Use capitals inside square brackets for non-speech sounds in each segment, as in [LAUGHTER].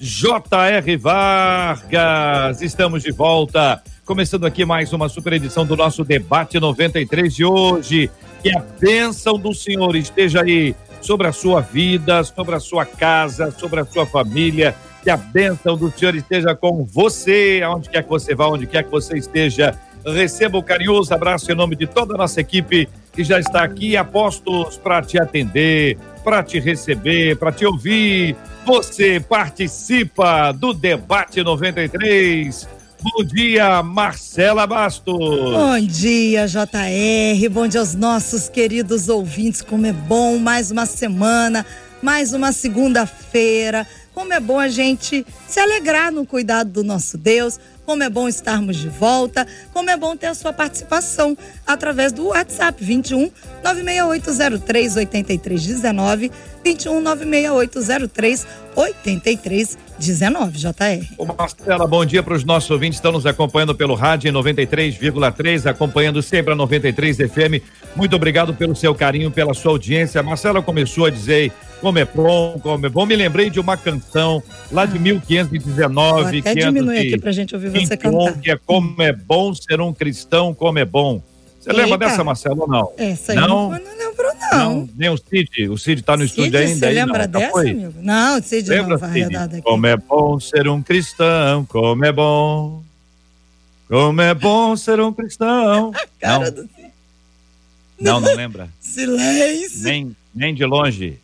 J.R. Vargas. Estamos de volta. Começando aqui mais uma super edição do nosso debate 93 de hoje. Que a bênção do Senhor esteja aí sobre a sua vida, sobre a sua casa, sobre a sua família. Que a bênção do Senhor esteja com você, aonde quer que você vá, onde quer que você esteja. Receba o um carinhoso abraço em nome de toda a nossa equipe que já está aqui, apostos para te atender, para te receber, para te ouvir. Você participa do Debate 93. Bom dia, Marcela Bastos. Bom dia, JR. Bom dia aos nossos queridos ouvintes. Como é bom mais uma semana, mais uma segunda-feira. Como é bom a gente se alegrar no cuidado do nosso Deus, como é bom estarmos de volta, como é bom ter a sua participação através do WhatsApp 21 96803 8319 21 96803 8319 JR. Ô Marcela, bom dia para os nossos ouvintes estão nos acompanhando pelo rádio em 93,3, acompanhando sempre a 93 FM. Muito obrigado pelo seu carinho, pela sua audiência. Marcela começou a dizer como é bom, como é bom. Me lembrei de uma canção lá de 1519. Vou até diminui aqui pra gente ouvir você cantar. Que é Como é bom ser um cristão, como é bom. Você Eita. lembra dessa, Marcelo, ou não? Essa aí não, não, não lembro, não. não. Nem o Cid, o Cid tá no Cid, estúdio ainda. Você lembra não, dessa, amigo? Não, o Cid lembra, não, Cid? aqui. Como é bom ser um cristão, como é bom. Como é bom ser um cristão. [LAUGHS] cara não. do Cid. Não, não [LAUGHS] lembra? Silêncio. Nem, nem de longe.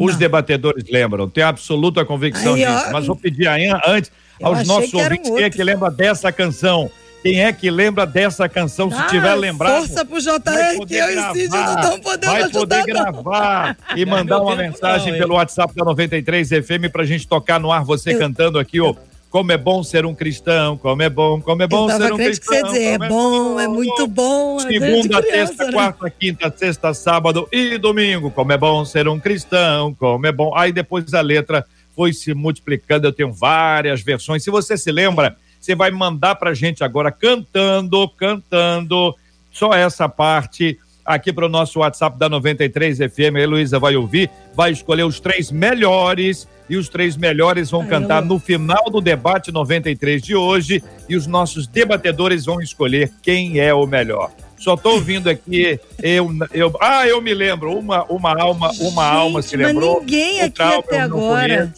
Os debatedores lembram, tenho absoluta convicção Aí, disso. Ó, Mas vou pedir antes aos nossos ouvintes quem é que lembra dessa canção. Quem é que lembra dessa canção? Ah, Se tiver lembrado. Força pro JR que eu [LAUGHS] e Cid não estão podendo Vai poder gravar e mandar uma mensagem pelo WhatsApp da 93 FM pra gente tocar no ar você eu... cantando aqui, ó. Como é bom ser um cristão, como é bom, como é bom ser um cristão. Que você dizer, é, é bom, é muito bom. É Segunda, criança, terça, né? quarta, quinta, sexta, sábado e domingo. Como é bom ser um cristão, como é bom. Aí depois a letra foi se multiplicando, eu tenho várias versões. Se você se lembra, você vai mandar pra gente agora cantando, cantando, só essa parte aqui para o nosso WhatsApp da 93 FM. A Heloísa vai ouvir, vai escolher os três melhores e os três melhores vão cantar no final do debate 93 de hoje e os nossos debatedores vão escolher quem é o melhor. Só estou ouvindo aqui, eu, eu, ah, eu me lembro, uma, uma alma, uma Gente, alma se lembrou. Ninguém aqui até agora.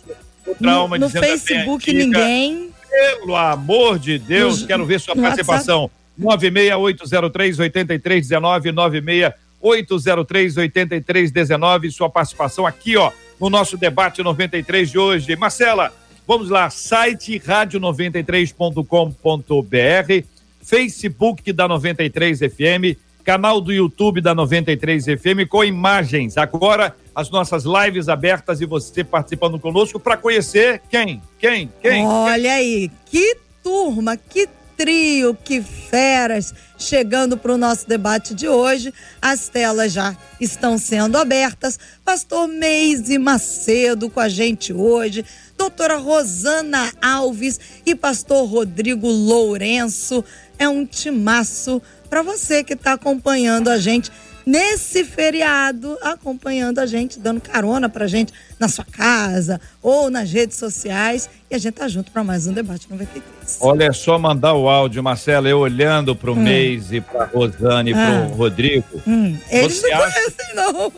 o trauma no, no Facebook ninguém. Pelo amor de Deus, no, quero ver sua participação. 96803 8319 96803 8319, sua participação aqui, ó no nosso debate 93 de hoje. Marcela, vamos lá, site rádio93.com.br, Facebook da 93 FM, canal do YouTube da 93 FM com imagens. Agora as nossas lives abertas e você participando conosco para conhecer quem? Quem? Quem? Olha quem? aí, que turma, que trio, que feras, chegando para o nosso debate de hoje. As telas já estão sendo abertas. Pastor Meise Macedo com a gente hoje, doutora Rosana Alves e pastor Rodrigo Lourenço. É um timaço para você que está acompanhando a gente nesse feriado, acompanhando a gente, dando carona pra gente na sua casa ou nas redes sociais. E a gente tá junto para mais um debate 93. Olha, é só mandar o áudio, Marcela, eu olhando pro hum. Meise, pra Rosane e ah. pro Rodrigo. Hum. Eles você não acha, conhecem, não.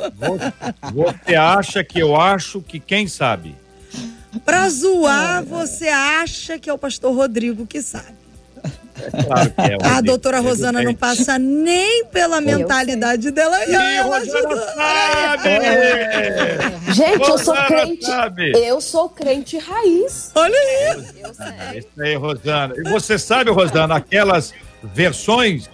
Você acha que eu acho que quem sabe? Pra zoar, você acha que é o pastor Rodrigo que sabe. Claro que é. A doutora Rosana não passa nem pela mentalidade dela. E ela ajuda. Sabe. É. Gente, eu sou crente. Sabe. Eu sou crente raiz. Olha aí. Isso aí, Rosana. E você sabe, Rosana, aquelas versões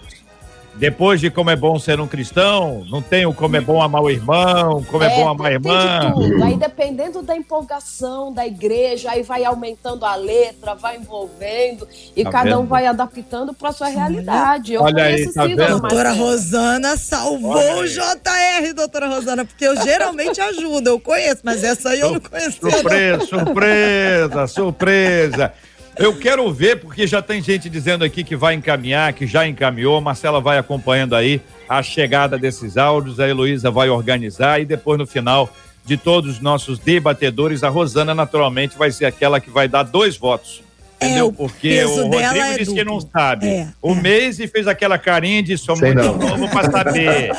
depois de como é bom ser um cristão, não tem o como é bom amar o irmão, como é, é bom amar a irmã. De tudo. Aí dependendo da empolgação da igreja, aí vai aumentando a letra, vai envolvendo e tá cada vendo? um vai adaptando para sua realidade. Eu Olha aí, tá vendo? Doutora Rosana salvou o JR, doutora Rosana, porque eu geralmente [LAUGHS] ajudo, eu conheço, mas essa aí eu não conhecia. Surpresa, surpresa, surpresa. Eu quero ver, porque já tem gente dizendo aqui que vai encaminhar, que já encaminhou. Marcela vai acompanhando aí a chegada desses áudios, a Heloísa vai organizar e depois no final de todos os nossos debatedores, a Rosana naturalmente vai ser aquela que vai dar dois votos Entendeu? É, Porque o Rodrigo é disse duplo. que não sabe. É, o é. Mês fez aquela carinha de sou muito não. novo pra saber.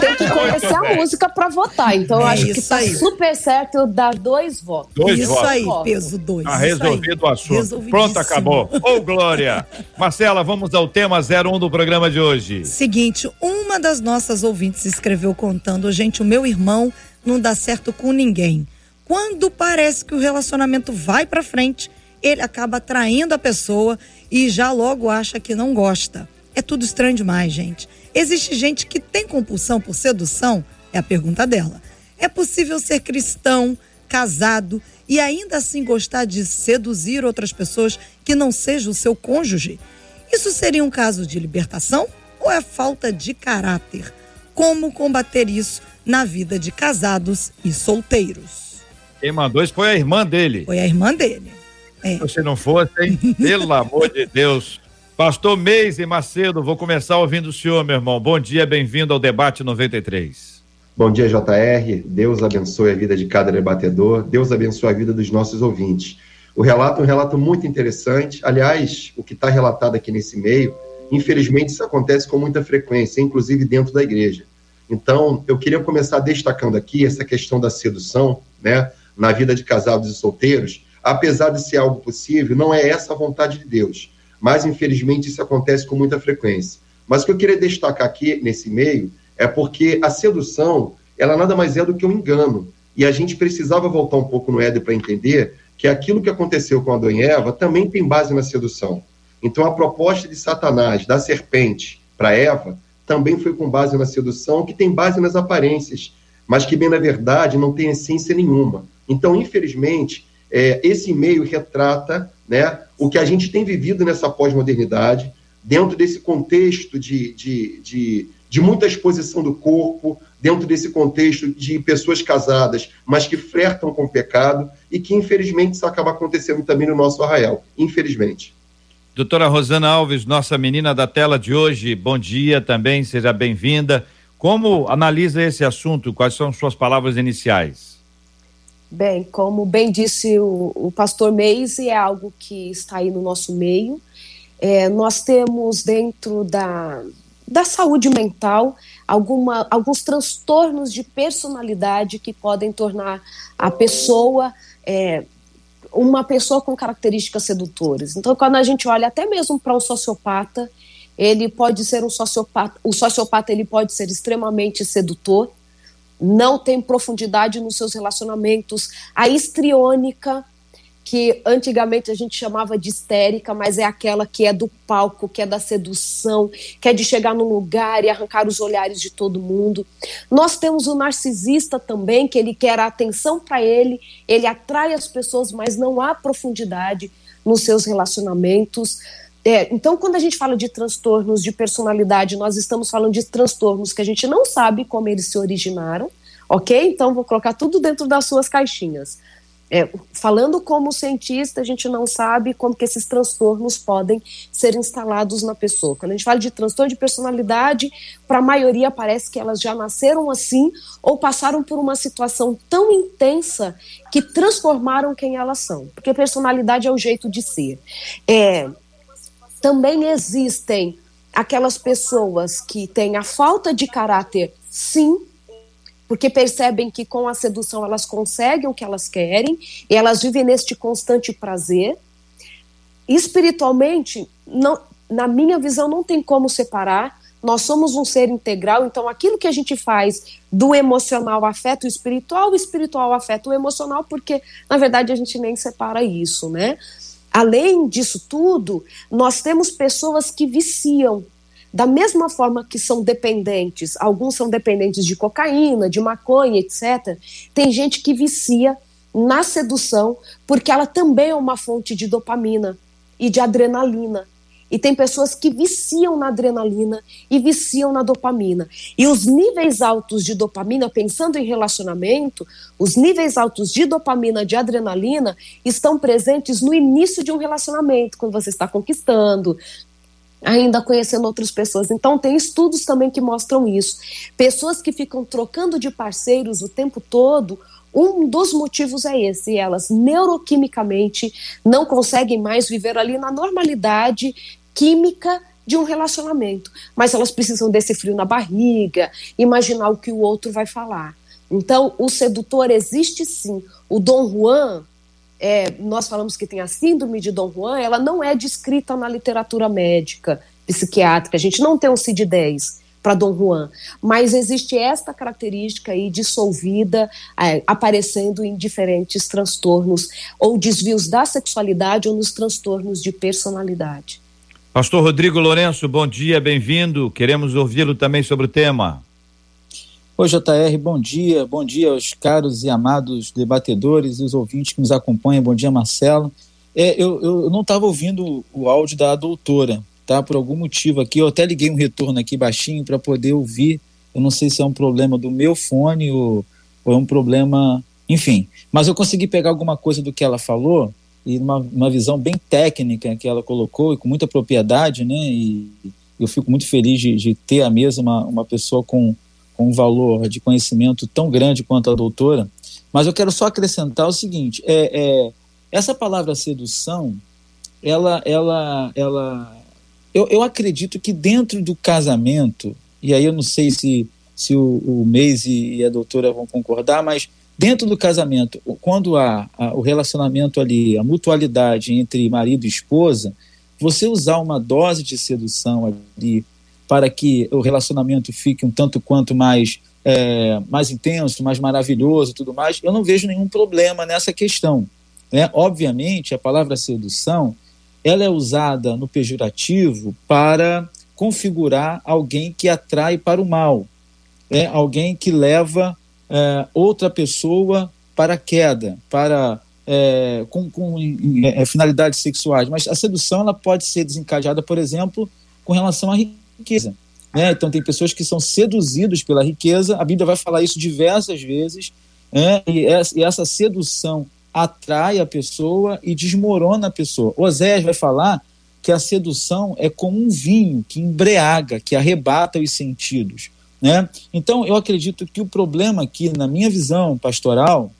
Tem que conhecer a música pra votar. Então, é acho que tá aí. super certo dar dois votos. Dois isso votos. aí, peso dois. Tá resolvido o assunto. Pronto, acabou. Ô, oh, Glória. Marcela, vamos ao tema 01 do programa de hoje. Seguinte, uma das nossas ouvintes escreveu contando, gente, o meu irmão não dá certo com ninguém. Quando parece que o relacionamento vai pra frente, ele acaba traindo a pessoa e já logo acha que não gosta. É tudo estranho demais, gente. Existe gente que tem compulsão por sedução? É a pergunta dela. É possível ser cristão, casado e ainda assim gostar de seduzir outras pessoas que não seja o seu cônjuge? Isso seria um caso de libertação ou é falta de caráter? Como combater isso na vida de casados e solteiros? Quem mandou isso foi a irmã dele. Foi a irmã dele. É. Se não fosse, hein? [LAUGHS] Pelo amor de Deus. Pastor Meise Macedo, vou começar ouvindo o senhor, meu irmão. Bom dia, bem-vindo ao Debate 93. Bom dia, JR. Deus abençoe a vida de cada debatedor. Deus abençoe a vida dos nossos ouvintes. O relato é um relato muito interessante. Aliás, o que está relatado aqui nesse meio, infelizmente, isso acontece com muita frequência, inclusive dentro da igreja. Então, eu queria começar destacando aqui essa questão da sedução, né, na vida de casados e solteiros, apesar de ser algo possível, não é essa a vontade de Deus. Mas, infelizmente, isso acontece com muita frequência. Mas o que eu queria destacar aqui nesse meio é porque a sedução, ela nada mais é do que um engano. E a gente precisava voltar um pouco no Éden para entender que aquilo que aconteceu com Adão e Eva também tem base na sedução. Então, a proposta de Satanás, da serpente, para Eva, também foi com base na sedução, que tem base nas aparências, mas que, bem na verdade, não tem essência nenhuma. Então, infelizmente, é, esse e-mail retrata né, o que a gente tem vivido nessa pós-modernidade, dentro desse contexto de, de, de, de, muita exposição do corpo, dentro desse contexto de pessoas casadas, mas que flertam com o pecado, e que infelizmente isso acaba acontecendo também no nosso arraial. Infelizmente. Doutora Rosana Alves, nossa menina da tela de hoje, bom dia também, seja bem-vinda. Como analisa esse assunto? Quais são suas palavras iniciais? Bem, como bem disse o, o pastor Meise, é algo que está aí no nosso meio. É, nós temos dentro da, da saúde mental alguma, alguns transtornos de personalidade que podem tornar a pessoa é, uma pessoa com características sedutoras. Então, quando a gente olha até mesmo para um sociopata, ele pode ser um sociopata, o sociopata ele pode ser extremamente sedutor, não tem profundidade nos seus relacionamentos. A histriônica, que antigamente a gente chamava de histérica, mas é aquela que é do palco, que é da sedução, que é de chegar no lugar e arrancar os olhares de todo mundo. Nós temos o narcisista também, que ele quer a atenção para ele, ele atrai as pessoas, mas não há profundidade nos seus relacionamentos. É, então, quando a gente fala de transtornos de personalidade, nós estamos falando de transtornos que a gente não sabe como eles se originaram, ok? Então, vou colocar tudo dentro das suas caixinhas. É, falando como cientista, a gente não sabe como que esses transtornos podem ser instalados na pessoa. Quando a gente fala de transtorno de personalidade, para a maioria parece que elas já nasceram assim ou passaram por uma situação tão intensa que transformaram quem elas são. Porque personalidade é o jeito de ser. É, também existem aquelas pessoas que têm a falta de caráter, sim, porque percebem que com a sedução elas conseguem o que elas querem e elas vivem neste constante prazer. Espiritualmente, não, na minha visão, não tem como separar. Nós somos um ser integral, então aquilo que a gente faz do emocional afeta o espiritual, o espiritual afeta o emocional, porque na verdade a gente nem separa isso, né? Além disso tudo, nós temos pessoas que viciam. Da mesma forma que são dependentes, alguns são dependentes de cocaína, de maconha, etc., tem gente que vicia na sedução, porque ela também é uma fonte de dopamina e de adrenalina. E tem pessoas que viciam na adrenalina e viciam na dopamina. E os níveis altos de dopamina, pensando em relacionamento, os níveis altos de dopamina, de adrenalina, estão presentes no início de um relacionamento, quando você está conquistando, ainda conhecendo outras pessoas. Então, tem estudos também que mostram isso. Pessoas que ficam trocando de parceiros o tempo todo um dos motivos é esse: elas neuroquimicamente não conseguem mais viver ali na normalidade química de um relacionamento, mas elas precisam desse frio na barriga, imaginar o que o outro vai falar. Então, o sedutor existe sim. O Dom Juan, é, nós falamos que tem a síndrome de Dom Juan, ela não é descrita na literatura médica, psiquiátrica. A gente não tem um CID-10 para Dom Juan. Mas existe esta característica aí dissolvida, é, aparecendo em diferentes transtornos ou desvios da sexualidade ou nos transtornos de personalidade. Pastor Rodrigo Lourenço, bom dia, bem-vindo. Queremos ouvi-lo também sobre o tema. Oi, JR, bom dia. Bom dia aos caros e amados debatedores e os ouvintes que nos acompanham. Bom dia, Marcelo. É, eu, eu não estava ouvindo o áudio da doutora, tá? Por algum motivo aqui, eu até liguei um retorno aqui baixinho para poder ouvir. Eu não sei se é um problema do meu fone ou, ou é um problema, enfim. Mas eu consegui pegar alguma coisa do que ela falou e uma, uma visão bem técnica que ela colocou e com muita propriedade, né? E eu fico muito feliz de, de ter à mesa uma, uma pessoa com, com um valor de conhecimento tão grande quanto a doutora. Mas eu quero só acrescentar o seguinte: é, é essa palavra sedução, ela, ela, ela eu, eu acredito que dentro do casamento, e aí eu não sei se, se o, o e a doutora vão concordar, mas dentro do casamento, quando há, há o relacionamento ali, a mutualidade entre marido e esposa, você usar uma dose de sedução ali para que o relacionamento fique um tanto quanto mais é, mais intenso, mais maravilhoso, tudo mais, eu não vejo nenhum problema nessa questão. Né? Obviamente, a palavra sedução ela é usada no pejorativo para configurar alguém que atrai para o mal, é alguém que leva é, outra pessoa para a queda, para é, com, com é, finalidades sexuais. Mas a sedução ela pode ser desencadeada, por exemplo, com relação à riqueza. Né? Então tem pessoas que são seduzidas pela riqueza. A Bíblia vai falar isso diversas vezes. Né? E, essa, sedução atrai a pessoa e desmorona a pessoa. Osés vai falar que a sedução é como um vinho que embriaga, que arrebata os sentidos. Né? Então, eu acredito que o problema aqui, na minha visão pastoral,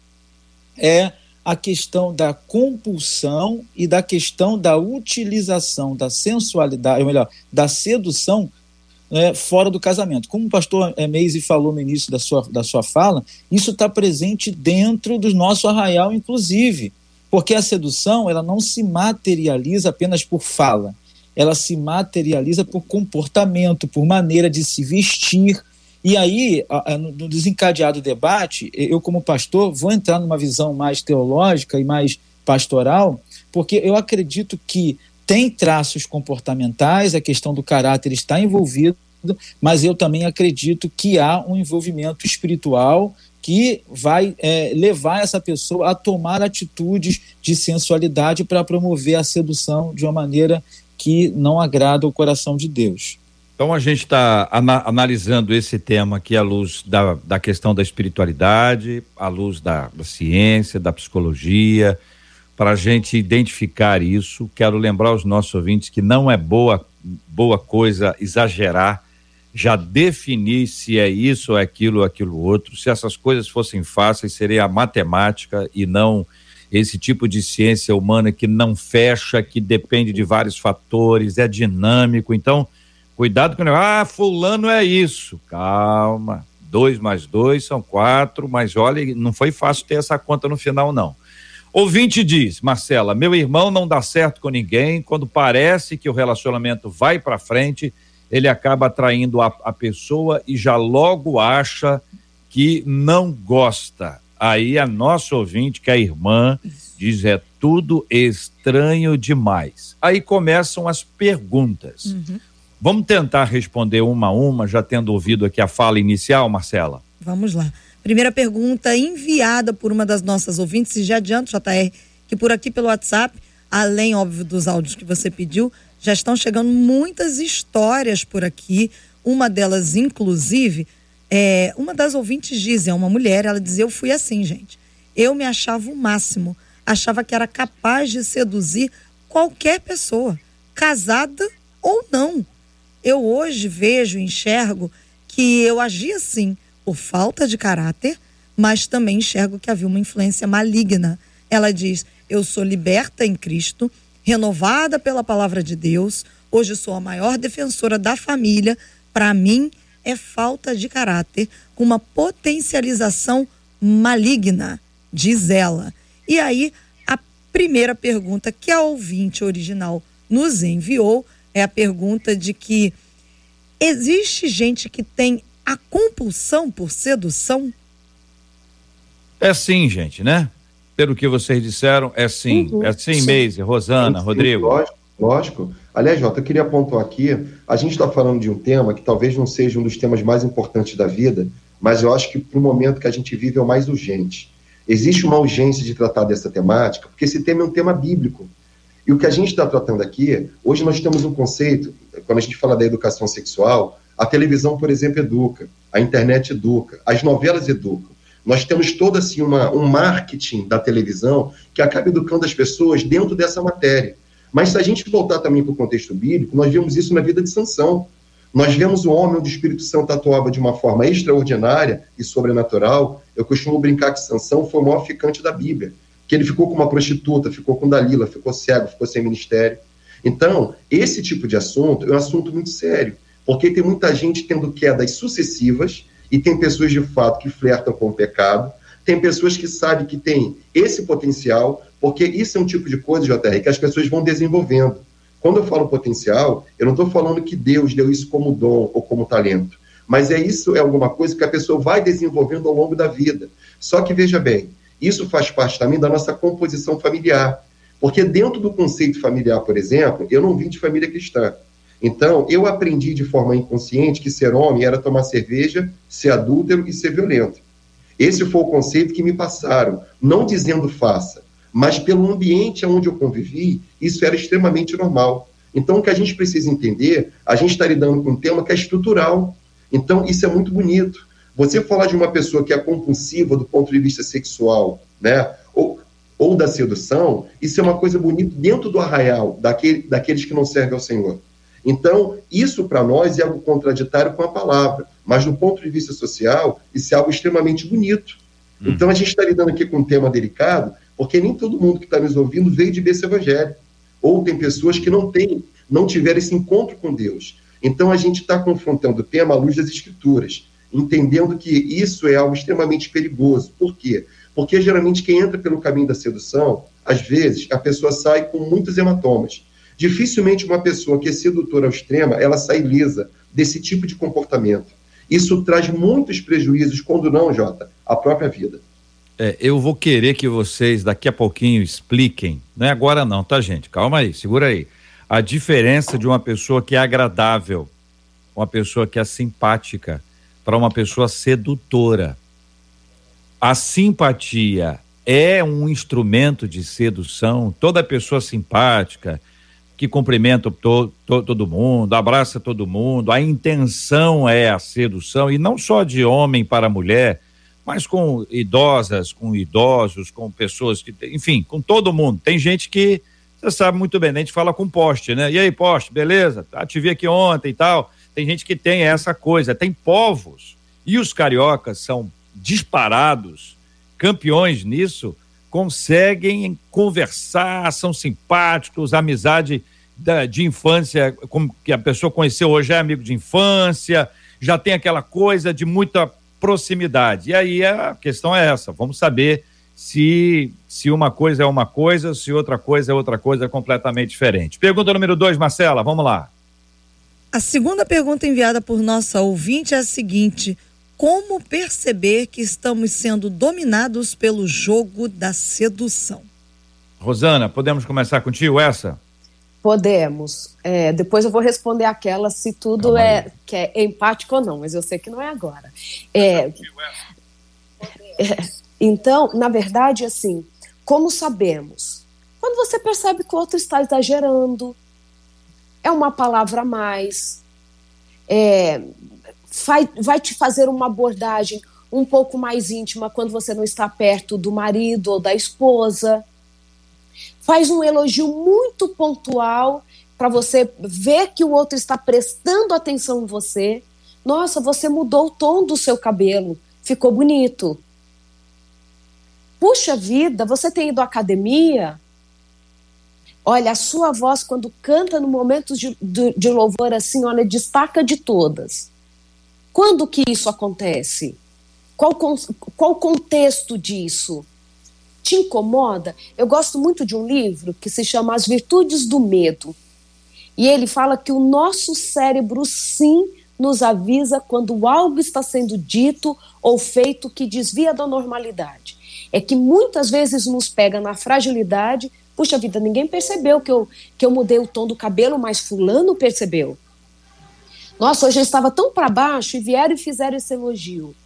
é a questão da compulsão e da questão da utilização da sensualidade, ou melhor, da sedução é, fora do casamento. Como o pastor é, Meise falou no início da sua, da sua fala, isso está presente dentro do nosso arraial, inclusive, porque a sedução ela não se materializa apenas por fala, ela se materializa por comportamento, por maneira de se vestir. E aí, no desencadeado debate, eu, como pastor, vou entrar numa visão mais teológica e mais pastoral, porque eu acredito que tem traços comportamentais, a questão do caráter está envolvido, mas eu também acredito que há um envolvimento espiritual que vai é, levar essa pessoa a tomar atitudes de sensualidade para promover a sedução de uma maneira que não agrada o coração de Deus. Então a gente está ana analisando esse tema aqui à luz da, da questão da espiritualidade, à luz da, da ciência, da psicologia, para a gente identificar isso. Quero lembrar aos nossos ouvintes que não é boa, boa coisa exagerar, já definir se é isso, é aquilo, ou aquilo outro. Se essas coisas fossem fáceis, seria a matemática e não esse tipo de ciência humana que não fecha, que depende de vários fatores, é dinâmico. Então, cuidado com o Ah, fulano é isso. Calma. Dois mais dois são quatro, mas olha, não foi fácil ter essa conta no final, não. Ouvinte diz, Marcela, meu irmão não dá certo com ninguém, quando parece que o relacionamento vai para frente, ele acaba atraindo a, a pessoa e já logo acha que não gosta. Aí a nossa ouvinte, que é a irmã, diz é tudo estranho demais. Aí começam as perguntas. Uhum. Vamos tentar responder uma a uma, já tendo ouvido aqui a fala inicial, Marcela? Vamos lá. Primeira pergunta enviada por uma das nossas ouvintes, e já adianto, JR, que por aqui pelo WhatsApp, além, óbvio, dos áudios que você pediu, já estão chegando muitas histórias por aqui. Uma delas, inclusive, é, uma das ouvintes diz, é uma mulher, ela dizia, eu fui assim, gente. Eu me achava o máximo, achava que era capaz de seduzir qualquer pessoa, casada ou não. Eu hoje vejo, enxergo que eu agi assim por falta de caráter, mas também enxergo que havia uma influência maligna. Ela diz: Eu sou liberta em Cristo, renovada pela palavra de Deus, hoje sou a maior defensora da família. Para mim, é falta de caráter, com uma potencialização maligna, diz ela. E aí, a primeira pergunta que a ouvinte original nos enviou é a pergunta de que existe gente que tem a compulsão por sedução? É sim, gente, né? Pelo que vocês disseram, é sim. Uhum, é sim, Meise, Rosana, sim, Rodrigo. Lógico, lógico. Aliás, Jota, eu queria pontuar aqui, a gente está falando de um tema que talvez não seja um dos temas mais importantes da vida, mas eu acho que para o momento que a gente vive é o mais urgente. Existe uma urgência de tratar dessa temática, porque esse tema é um tema bíblico. E o que a gente está tratando aqui, hoje nós temos um conceito, quando a gente fala da educação sexual, a televisão, por exemplo, educa, a internet educa, as novelas educam. Nós temos todo assim uma, um marketing da televisão que acaba educando as pessoas dentro dessa matéria. Mas se a gente voltar também para o contexto bíblico, nós vemos isso na vida de Sansão. Nós vemos o homem onde o Espírito Santo atuava de uma forma extraordinária e sobrenatural. Eu costumo brincar que Sansão foi o maior ficante da Bíblia que ele ficou com uma prostituta, ficou com Dalila, ficou cego, ficou sem ministério. Então, esse tipo de assunto é um assunto muito sério, porque tem muita gente tendo quedas sucessivas e tem pessoas de fato que flertam com o pecado, tem pessoas que sabem que tem esse potencial, porque isso é um tipo de coisa, JR, que as pessoas vão desenvolvendo. Quando eu falo potencial, eu não estou falando que Deus deu isso como dom ou como talento, mas é isso é alguma coisa que a pessoa vai desenvolvendo ao longo da vida. Só que veja bem, isso faz parte também da nossa composição familiar. Porque dentro do conceito familiar, por exemplo, eu não vim de família cristã. Então, eu aprendi de forma inconsciente que ser homem era tomar cerveja, ser adúltero e ser violento. Esse foi o conceito que me passaram, não dizendo faça, mas pelo ambiente onde eu convivi, isso era extremamente normal. Então, o que a gente precisa entender, a gente está lidando com um tema que é estrutural. Então, isso é muito bonito. Você falar de uma pessoa que é compulsiva do ponto de vista sexual, né? Ou, ou da sedução, isso é uma coisa bonita dentro do arraial daquele, daqueles que não servem ao Senhor. Então, isso para nós é algo contraditório com a palavra, mas do ponto de vista social, isso é algo extremamente bonito. Hum. Então, a gente está lidando aqui com um tema delicado, porque nem todo mundo que está nos ouvindo veio de berço evangélico. Ou tem pessoas que não têm, não tiveram esse encontro com Deus. Então, a gente está confrontando o tema à luz das Escrituras entendendo que isso é algo extremamente perigoso. Por quê? Porque geralmente quem entra pelo caminho da sedução, às vezes a pessoa sai com muitos hematomas. Dificilmente uma pessoa que é sedutora ao extremo, ela sai lisa desse tipo de comportamento. Isso traz muitos prejuízos, quando não, Jota, à própria vida. É, eu vou querer que vocês daqui a pouquinho expliquem, não é agora não, tá gente? Calma aí, segura aí. A diferença de uma pessoa que é agradável, uma pessoa que é simpática, para uma pessoa sedutora. A simpatia é um instrumento de sedução. Toda pessoa simpática, que cumprimenta to, to, todo mundo, abraça todo mundo, a intenção é a sedução, e não só de homem para mulher, mas com idosas, com idosos, com pessoas que, enfim, com todo mundo. Tem gente que, você sabe muito bem, a gente fala com poste, né? E aí, poste, beleza? Ah, te vi aqui ontem e tal. Tem gente que tem essa coisa, tem povos, e os cariocas são disparados, campeões nisso, conseguem conversar, são simpáticos, amizade da, de infância, como que a pessoa conheceu hoje é amigo de infância, já tem aquela coisa de muita proximidade. E aí a questão é essa: vamos saber se, se uma coisa é uma coisa, se outra coisa é outra coisa completamente diferente. Pergunta número dois, Marcela, vamos lá. A segunda pergunta enviada por nossa ouvinte é a seguinte: Como perceber que estamos sendo dominados pelo jogo da sedução? Rosana, podemos começar contigo essa? Podemos. É, depois eu vou responder aquela se tudo é, que é empático ou não, mas eu sei que não é agora. É, é, então, na verdade, assim, como sabemos? Quando você percebe que o outro está exagerando, é uma palavra a mais, é, vai, vai te fazer uma abordagem um pouco mais íntima quando você não está perto do marido ou da esposa. Faz um elogio muito pontual para você ver que o outro está prestando atenção em você. Nossa, você mudou o tom do seu cabelo, ficou bonito. Puxa vida, você tem ido à academia? Olha, a sua voz, quando canta no momento de, de, de louvor assim, olha, destaca de todas. Quando que isso acontece? Qual, qual o contexto disso? Te incomoda? Eu gosto muito de um livro que se chama As Virtudes do Medo. E ele fala que o nosso cérebro, sim, nos avisa quando algo está sendo dito ou feito que desvia da normalidade. É que muitas vezes nos pega na fragilidade Puxa vida, ninguém percebeu que eu, que eu mudei o tom do cabelo, mas Fulano percebeu. Nossa, hoje eu estava tão para baixo e vieram e fizeram esse elogio.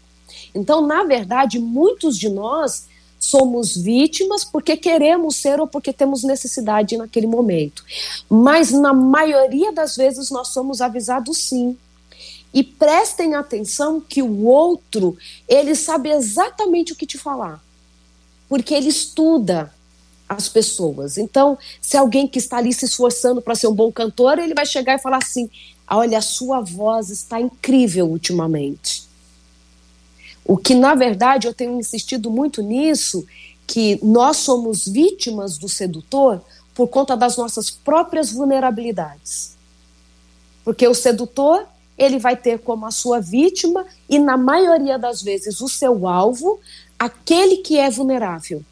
Então, na verdade, muitos de nós somos vítimas porque queremos ser ou porque temos necessidade naquele momento. Mas na maioria das vezes nós somos avisados sim. E prestem atenção que o outro, ele sabe exatamente o que te falar. Porque ele estuda, as pessoas. Então, se alguém que está ali se esforçando para ser um bom cantor, ele vai chegar e falar assim: olha, a sua voz está incrível ultimamente. O que, na verdade, eu tenho insistido muito nisso, que nós somos vítimas do sedutor por conta das nossas próprias vulnerabilidades. Porque o sedutor, ele vai ter como a sua vítima e, na maioria das vezes, o seu alvo, aquele que é vulnerável.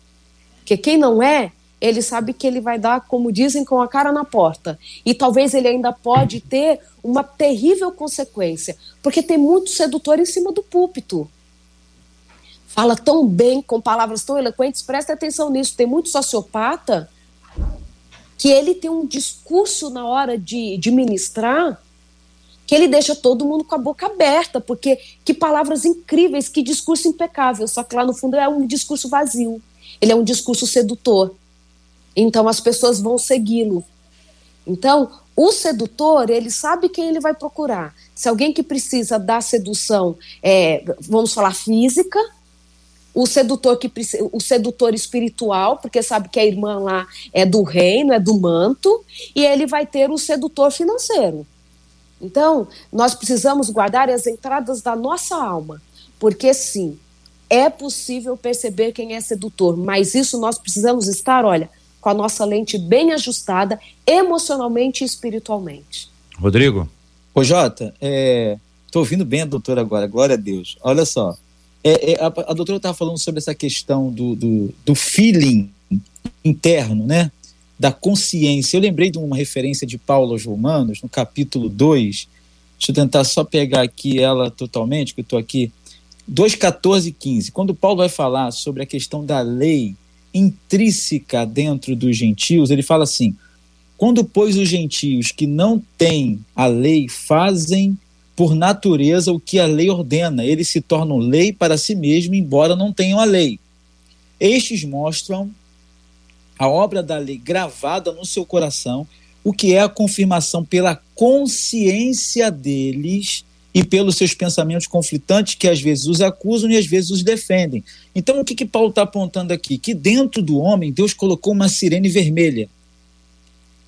Porque quem não é, ele sabe que ele vai dar, como dizem, com a cara na porta. E talvez ele ainda pode ter uma terrível consequência, porque tem muito sedutor em cima do púlpito. Fala tão bem, com palavras tão eloquentes, presta atenção nisso. Tem muito sociopata que ele tem um discurso na hora de, de ministrar que ele deixa todo mundo com a boca aberta, porque que palavras incríveis, que discurso impecável, só que lá no fundo é um discurso vazio. Ele é um discurso sedutor. Então as pessoas vão segui-lo. Então, o sedutor, ele sabe quem ele vai procurar. Se alguém que precisa da sedução, é, vamos falar física, o sedutor que o sedutor espiritual, porque sabe que a irmã lá é do reino, é do manto, e ele vai ter o sedutor financeiro. Então, nós precisamos guardar as entradas da nossa alma, porque sim, é possível perceber quem é sedutor, mas isso nós precisamos estar, olha, com a nossa lente bem ajustada, emocionalmente e espiritualmente. Rodrigo? Ô, Jota, é, tô ouvindo bem a doutora agora, glória a Deus. Olha só, é, é, a, a, doutora estava falando sobre essa questão do, do, do feeling interno, né? Da consciência. Eu lembrei de uma referência de Paulo aos Romanos, no capítulo 2. Deixa eu tentar só pegar aqui ela totalmente, que eu estou aqui 2, 14 e 15. Quando Paulo vai falar sobre a questão da lei intrínseca dentro dos gentios, ele fala assim: quando, pois, os gentios que não têm a lei fazem por natureza o que a lei ordena, eles se tornam lei para si mesmo, embora não tenham a lei. Estes mostram a obra da lei gravada no seu coração, o que é a confirmação pela consciência deles e pelos seus pensamentos conflitantes que às vezes os acusam e às vezes os defendem. Então, o que, que Paulo está apontando aqui? Que dentro do homem, Deus colocou uma sirene vermelha,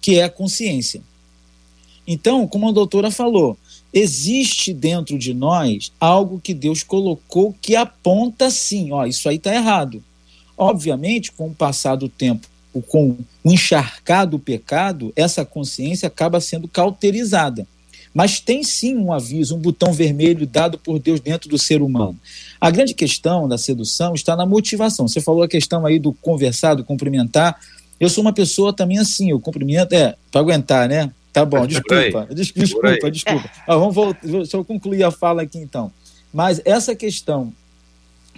que é a consciência. Então, como a doutora falou, existe dentro de nós algo que Deus colocou que aponta sim, ó, isso aí está errado. Obviamente, com o passar do tempo, com o encharcar do pecado, essa consciência acaba sendo cauterizada. Mas tem sim um aviso, um botão vermelho dado por Deus dentro do ser humano. A grande questão da sedução está na motivação. Você falou a questão aí do conversar, do cumprimentar. Eu sou uma pessoa também assim, eu cumprimento, é, para aguentar, né? Tá bom, desculpa, desculpa, desculpa. Ah, vamos voltar, deixa eu concluir a fala aqui então. Mas essa questão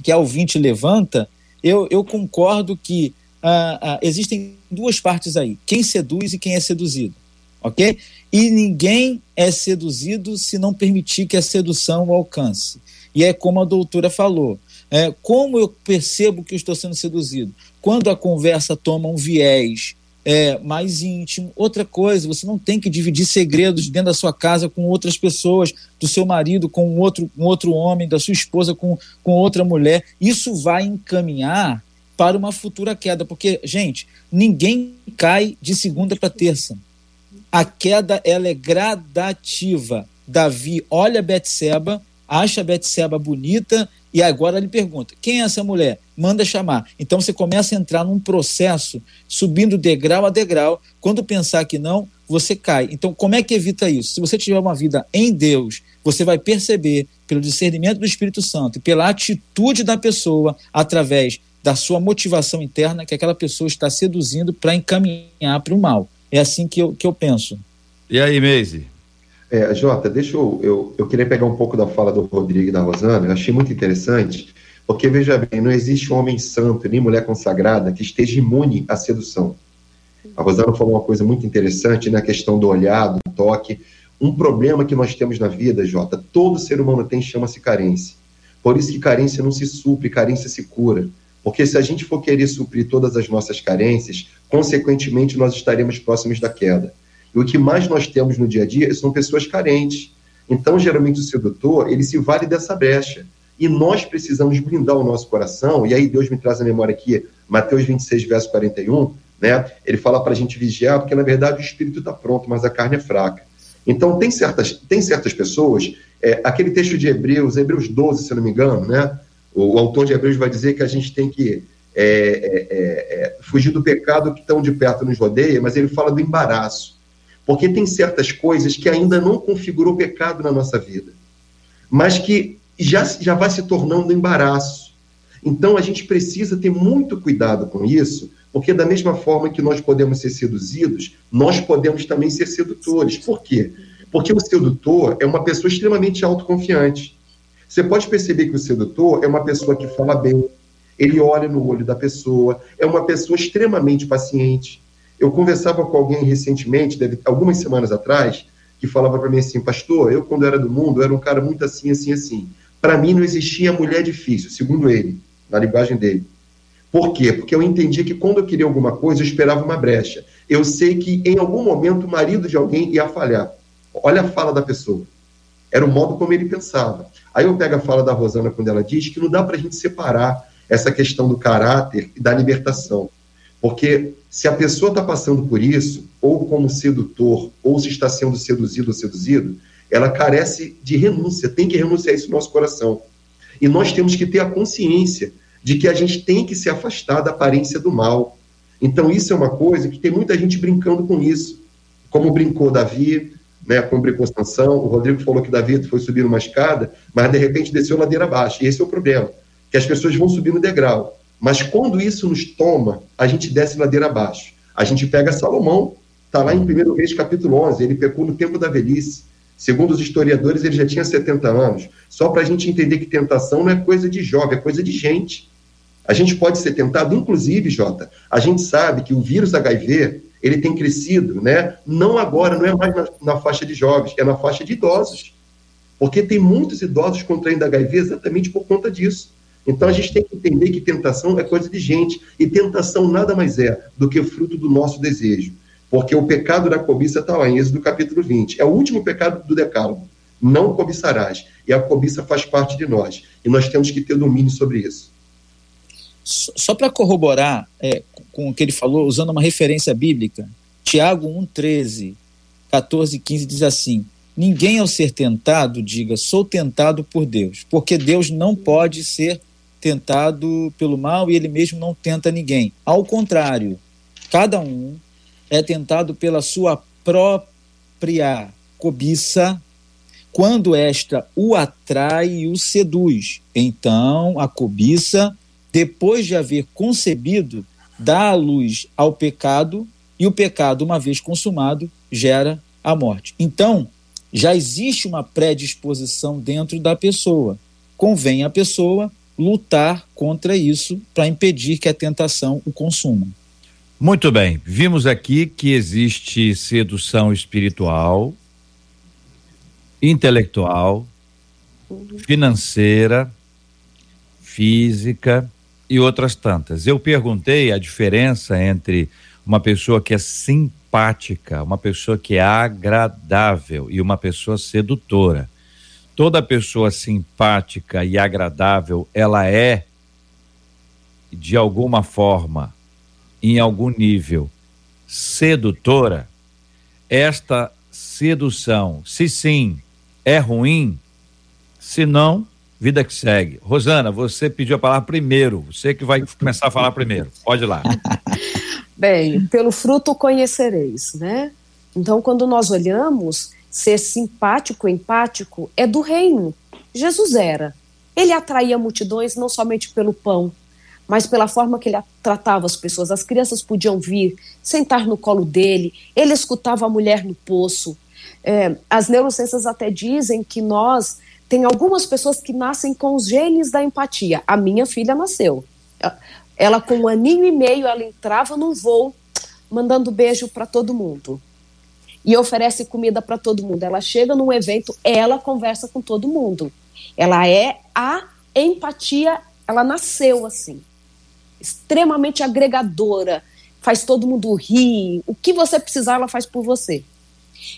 que a ouvinte levanta, eu, eu concordo que ah, ah, existem duas partes aí: quem seduz e quem é seduzido. Ok? E ninguém é seduzido se não permitir que a sedução o alcance. E é como a doutora falou, é, como eu percebo que eu estou sendo seduzido? Quando a conversa toma um viés é, mais íntimo. Outra coisa, você não tem que dividir segredos dentro da sua casa com outras pessoas, do seu marido com outro, com outro homem, da sua esposa com, com outra mulher. Isso vai encaminhar para uma futura queda, porque, gente, ninguém cai de segunda para terça. A queda ela é gradativa. Davi olha Betseba, acha Betseba bonita e agora ele pergunta: quem é essa mulher? Manda chamar. Então você começa a entrar num processo subindo degrau a degrau. Quando pensar que não, você cai. Então, como é que evita isso? Se você tiver uma vida em Deus, você vai perceber pelo discernimento do Espírito Santo e pela atitude da pessoa através da sua motivação interna que aquela pessoa está seduzindo para encaminhar para o mal. É assim que eu, que eu penso. E aí, Meise? É, Jota, deixa eu, eu, eu queria pegar um pouco da fala do Rodrigo e da Rosana, eu achei muito interessante, porque veja bem, não existe homem santo nem mulher consagrada que esteja imune à sedução. A Rosana falou uma coisa muito interessante na né, questão do olhar, do toque. Um problema que nós temos na vida, Jota, todo ser humano tem, chama-se carência. Por isso que carência não se supre, carência se cura. Porque se a gente for querer suprir todas as nossas carências, consequentemente nós estaremos próximos da queda. E o que mais nós temos no dia a dia são pessoas carentes. Então, geralmente, o sedutor, ele se vale dessa brecha. E nós precisamos blindar o nosso coração, e aí Deus me traz a memória aqui, Mateus 26, verso 41, né? Ele fala para a gente vigiar, porque na verdade o espírito está pronto, mas a carne é fraca. Então, tem certas, tem certas pessoas, é, aquele texto de Hebreus, Hebreus 12, se eu não me engano, né? O, autor de Hebreus vai dizer que a gente tem que é, é, é, é fugir do pecado que tão de perto nos rodeia, mas ele fala do embaraço. Porque tem certas coisas que ainda não configurou pecado na nossa vida, mas que já, já vai se tornando embaraço. Então a gente precisa ter muito cuidado com isso, porque da mesma forma que nós podemos ser seduzidos, nós podemos também ser sedutores. Por quê? Porque o sedutor é uma pessoa extremamente autoconfiante. Você pode perceber que o sedutor é uma pessoa que fala bem, ele olha no olho da pessoa, é uma pessoa extremamente paciente. Eu conversava com alguém recentemente, deve, algumas semanas atrás, que falava para mim assim, pastor, eu quando era do mundo, era um cara muito assim, assim, assim. Para mim não existia mulher difícil, segundo ele, na linguagem dele. Por quê? Porque eu entendia que quando eu queria alguma coisa, eu esperava uma brecha. Eu sei que em algum momento o marido de alguém ia falhar. Olha a fala da pessoa. Era o modo como ele pensava. Aí eu pego a fala da Rosana quando ela diz que não dá para a gente separar essa questão do caráter e da libertação. Porque se a pessoa está passando por isso, ou como sedutor, ou se está sendo seduzido ou seduzido, ela carece de renúncia, tem que renunciar isso no nosso coração. E nós temos que ter a consciência de que a gente tem que se afastar da aparência do mal. Então, isso é uma coisa que tem muita gente brincando com isso. Como brincou Davi, né, como brincou Sansão, o Rodrigo falou que Davi foi subir uma escada, mas de repente desceu ladeira abaixo. E esse é o problema, que as pessoas vão subir no degrau. Mas quando isso nos toma, a gente desce ladeira abaixo. A gente pega Salomão, está lá em 1 Reis capítulo 11, ele pecou no tempo da velhice. Segundo os historiadores, ele já tinha 70 anos. Só para a gente entender que tentação não é coisa de jovem, é coisa de gente. A gente pode ser tentado, inclusive, Jota, a gente sabe que o vírus HIV, ele tem crescido, né? Não agora, não é mais na, na faixa de jovens, é na faixa de idosos. Porque tem muitos idosos contraindo HIV exatamente por conta disso. Então a gente tem que entender que tentação é coisa de gente. E tentação nada mais é do que fruto do nosso desejo. Porque o pecado da cobiça está lá em Êxodo capítulo 20. É o último pecado do decálogo. Não cobiçarás. E a cobiça faz parte de nós. E nós temos que ter domínio sobre isso. Só para corroborar é, com o que ele falou, usando uma referência bíblica, Tiago 1,13, 14 e 15 diz assim: Ninguém ao ser tentado diga, sou tentado por Deus, porque Deus não pode ser tentado pelo mal e ele mesmo não tenta ninguém. Ao contrário, cada um é tentado pela sua própria cobiça, quando esta o atrai e o seduz. Então, a cobiça, depois de haver concebido, dá a luz ao pecado, e o pecado, uma vez consumado, gera a morte. Então, já existe uma predisposição dentro da pessoa. Convém a pessoa lutar contra isso para impedir que a tentação o consuma. Muito bem, vimos aqui que existe sedução espiritual, intelectual, financeira, física e outras tantas. Eu perguntei a diferença entre uma pessoa que é simpática, uma pessoa que é agradável e uma pessoa sedutora. Toda pessoa simpática e agradável, ela é de alguma forma, em algum nível, sedutora. Esta sedução, se sim, é ruim, se não, vida que segue. Rosana, você pediu a palavra primeiro, você que vai começar a falar primeiro. Pode ir lá. [LAUGHS] Bem, pelo fruto conhecereis, né? Então, quando nós olhamos, ser simpático, empático, é do reino. Jesus era. Ele atraía multidões não somente pelo pão, mas pela forma que ele tratava as pessoas. As crianças podiam vir, sentar no colo dele, ele escutava a mulher no poço. É, as neurociências até dizem que nós, tem algumas pessoas que nascem com os genes da empatia. A minha filha nasceu. Ela, com um aninho e meio, ela entrava num voo mandando beijo para todo mundo. E oferece comida para todo mundo. Ela chega num evento, ela conversa com todo mundo. Ela é a empatia, ela nasceu assim. Extremamente agregadora, faz todo mundo rir. O que você precisar, ela faz por você.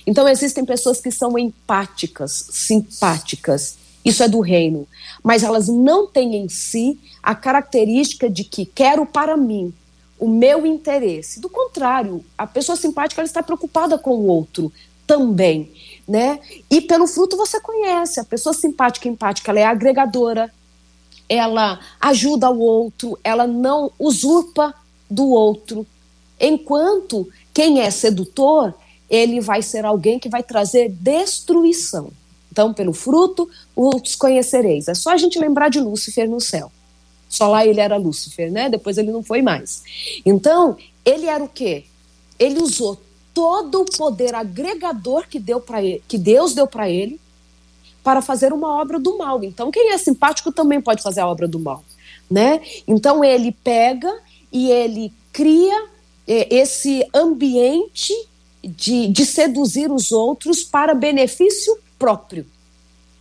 Então existem pessoas que são empáticas, simpáticas, isso é do reino, mas elas não têm em si a característica de que quero para mim o meu interesse. Do contrário, a pessoa simpática ela está preocupada com o outro também, né? E pelo fruto você conhece. A pessoa simpática, empática, ela é agregadora, ela ajuda o outro, ela não usurpa do outro. Enquanto quem é sedutor, ele vai ser alguém que vai trazer destruição. Então, pelo fruto os conhecereis. É só a gente lembrar de Lúcifer no céu. Só lá ele era Lúcifer, né? Depois ele não foi mais. Então, ele era o quê? Ele usou todo o poder agregador que, deu ele, que Deus deu para ele para fazer uma obra do mal. Então, quem é simpático também pode fazer a obra do mal, né? Então, ele pega e ele cria é, esse ambiente de, de seduzir os outros para benefício próprio.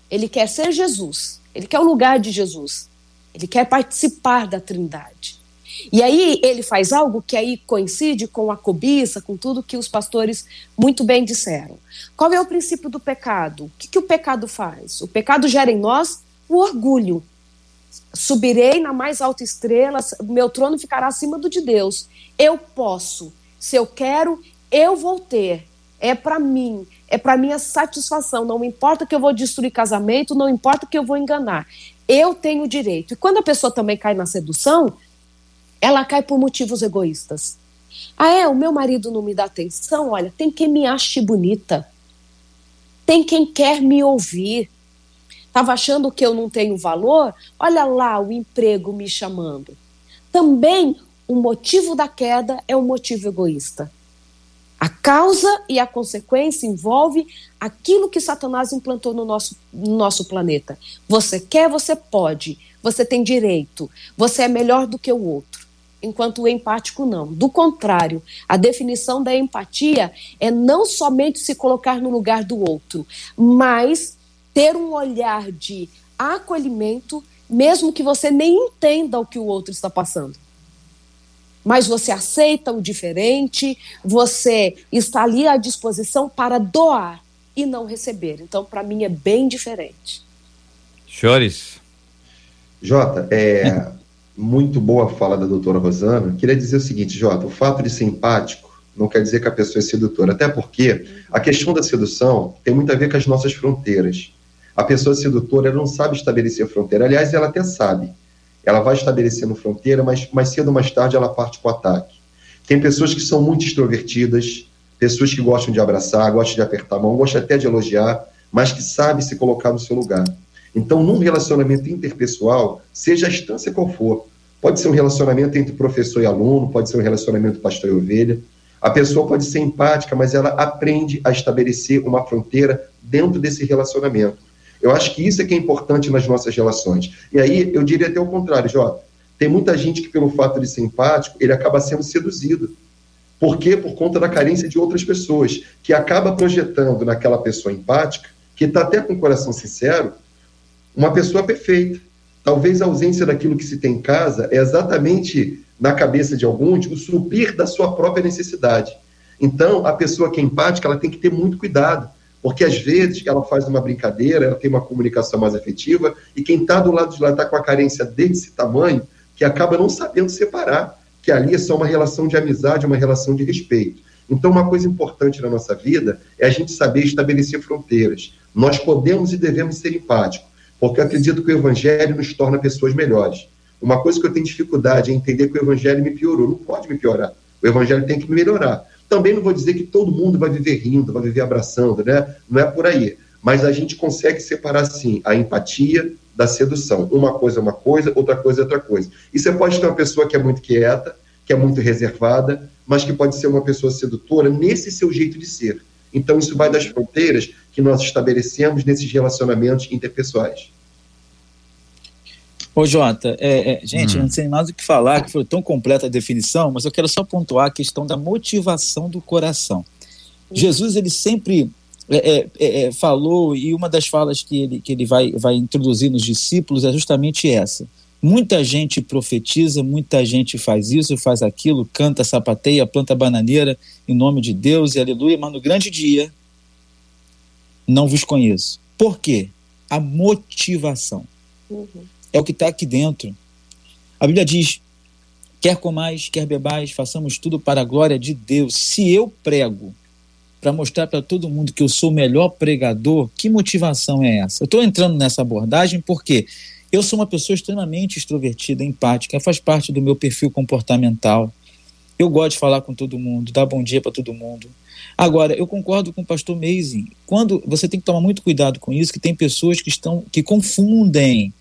Ele quer ser Jesus, ele quer o lugar de Jesus, ele quer participar da Trindade. E aí ele faz algo que aí coincide com a cobiça, com tudo que os pastores muito bem disseram. Qual é o princípio do pecado? O que, que o pecado faz? O pecado gera em nós o orgulho. Subirei na mais alta estrela, meu trono ficará acima do de Deus. Eu posso, se eu quero, eu vou ter. É para mim, é para minha satisfação. Não importa que eu vou destruir casamento, não importa que eu vou enganar. Eu tenho direito. E quando a pessoa também cai na sedução, ela cai por motivos egoístas. Ah, é? O meu marido não me dá atenção? Olha, tem quem me ache bonita. Tem quem quer me ouvir. Estava achando que eu não tenho valor? Olha lá o emprego me chamando. Também o motivo da queda é um motivo egoísta. A causa e a consequência envolve aquilo que Satanás implantou no nosso, no nosso planeta. Você quer, você pode, você tem direito, você é melhor do que o outro. Enquanto o empático não. Do contrário, a definição da empatia é não somente se colocar no lugar do outro, mas ter um olhar de acolhimento, mesmo que você nem entenda o que o outro está passando mas você aceita o diferente, você está ali à disposição para doar e não receber. Então, para mim, é bem diferente. Chores. Jota, é [LAUGHS] muito boa a fala da doutora Rosana. Queria dizer o seguinte, Jota, o fato de ser empático não quer dizer que a pessoa é sedutora, até porque a questão da sedução tem muito a ver com as nossas fronteiras. A pessoa sedutora não sabe estabelecer fronteira, aliás, ela até sabe, ela vai estabelecendo fronteira, mas mais cedo ou mais tarde ela parte para o ataque. Tem pessoas que são muito extrovertidas, pessoas que gostam de abraçar, gostam de apertar a mão, gostam até de elogiar, mas que sabem se colocar no seu lugar. Então, num relacionamento interpessoal, seja a instância qual for, pode ser um relacionamento entre professor e aluno, pode ser um relacionamento pastor e ovelha, a pessoa pode ser empática, mas ela aprende a estabelecer uma fronteira dentro desse relacionamento. Eu acho que isso é que é importante nas nossas relações. E aí, eu diria até o contrário, Jota. Tem muita gente que, pelo fato de ser empático, ele acaba sendo seduzido. Por quê? Por conta da carência de outras pessoas, que acaba projetando naquela pessoa empática, que está até com o coração sincero, uma pessoa perfeita. Talvez a ausência daquilo que se tem em casa é exatamente na cabeça de alguns o suprir da sua própria necessidade. Então, a pessoa que é empática, ela tem que ter muito cuidado, porque às vezes ela faz uma brincadeira, ela tem uma comunicação mais efetiva, e quem está do lado de lá está com a carência desse tamanho, que acaba não sabendo separar, que ali é só uma relação de amizade, uma relação de respeito. Então, uma coisa importante na nossa vida é a gente saber estabelecer fronteiras. Nós podemos e devemos ser empáticos, porque eu acredito que o Evangelho nos torna pessoas melhores. Uma coisa que eu tenho dificuldade é entender que o Evangelho me piorou. Não pode me piorar. O Evangelho tem que me melhorar. Também não vou dizer que todo mundo vai viver rindo, vai viver abraçando, né? Não é por aí. Mas a gente consegue separar, sim, a empatia da sedução. Uma coisa é uma coisa, outra coisa é outra coisa. E você pode ter uma pessoa que é muito quieta, que é muito reservada, mas que pode ser uma pessoa sedutora nesse seu jeito de ser. Então, isso vai das fronteiras que nós estabelecemos nesses relacionamentos interpessoais. Ô, Jota, é, é, gente, hum. não sei mais o que falar, que foi tão completa a definição, mas eu quero só pontuar a questão da motivação do coração. Jesus, ele sempre é, é, é, é, falou, e uma das falas que ele, que ele vai, vai introduzir nos discípulos é justamente essa. Muita gente profetiza, muita gente faz isso, faz aquilo, canta, sapateia, planta bananeira em nome de Deus e aleluia, mas no grande dia não vos conheço. Por quê? A motivação. Uhum é o que está aqui dentro. A Bíblia diz: quer comais, quer bebais, façamos tudo para a glória de Deus. Se eu prego para mostrar para todo mundo que eu sou o melhor pregador, que motivação é essa? Eu estou entrando nessa abordagem porque eu sou uma pessoa extremamente extrovertida, empática, faz parte do meu perfil comportamental. Eu gosto de falar com todo mundo, dar bom dia para todo mundo. Agora, eu concordo com o pastor Meising. Quando você tem que tomar muito cuidado com isso, que tem pessoas que estão que confundem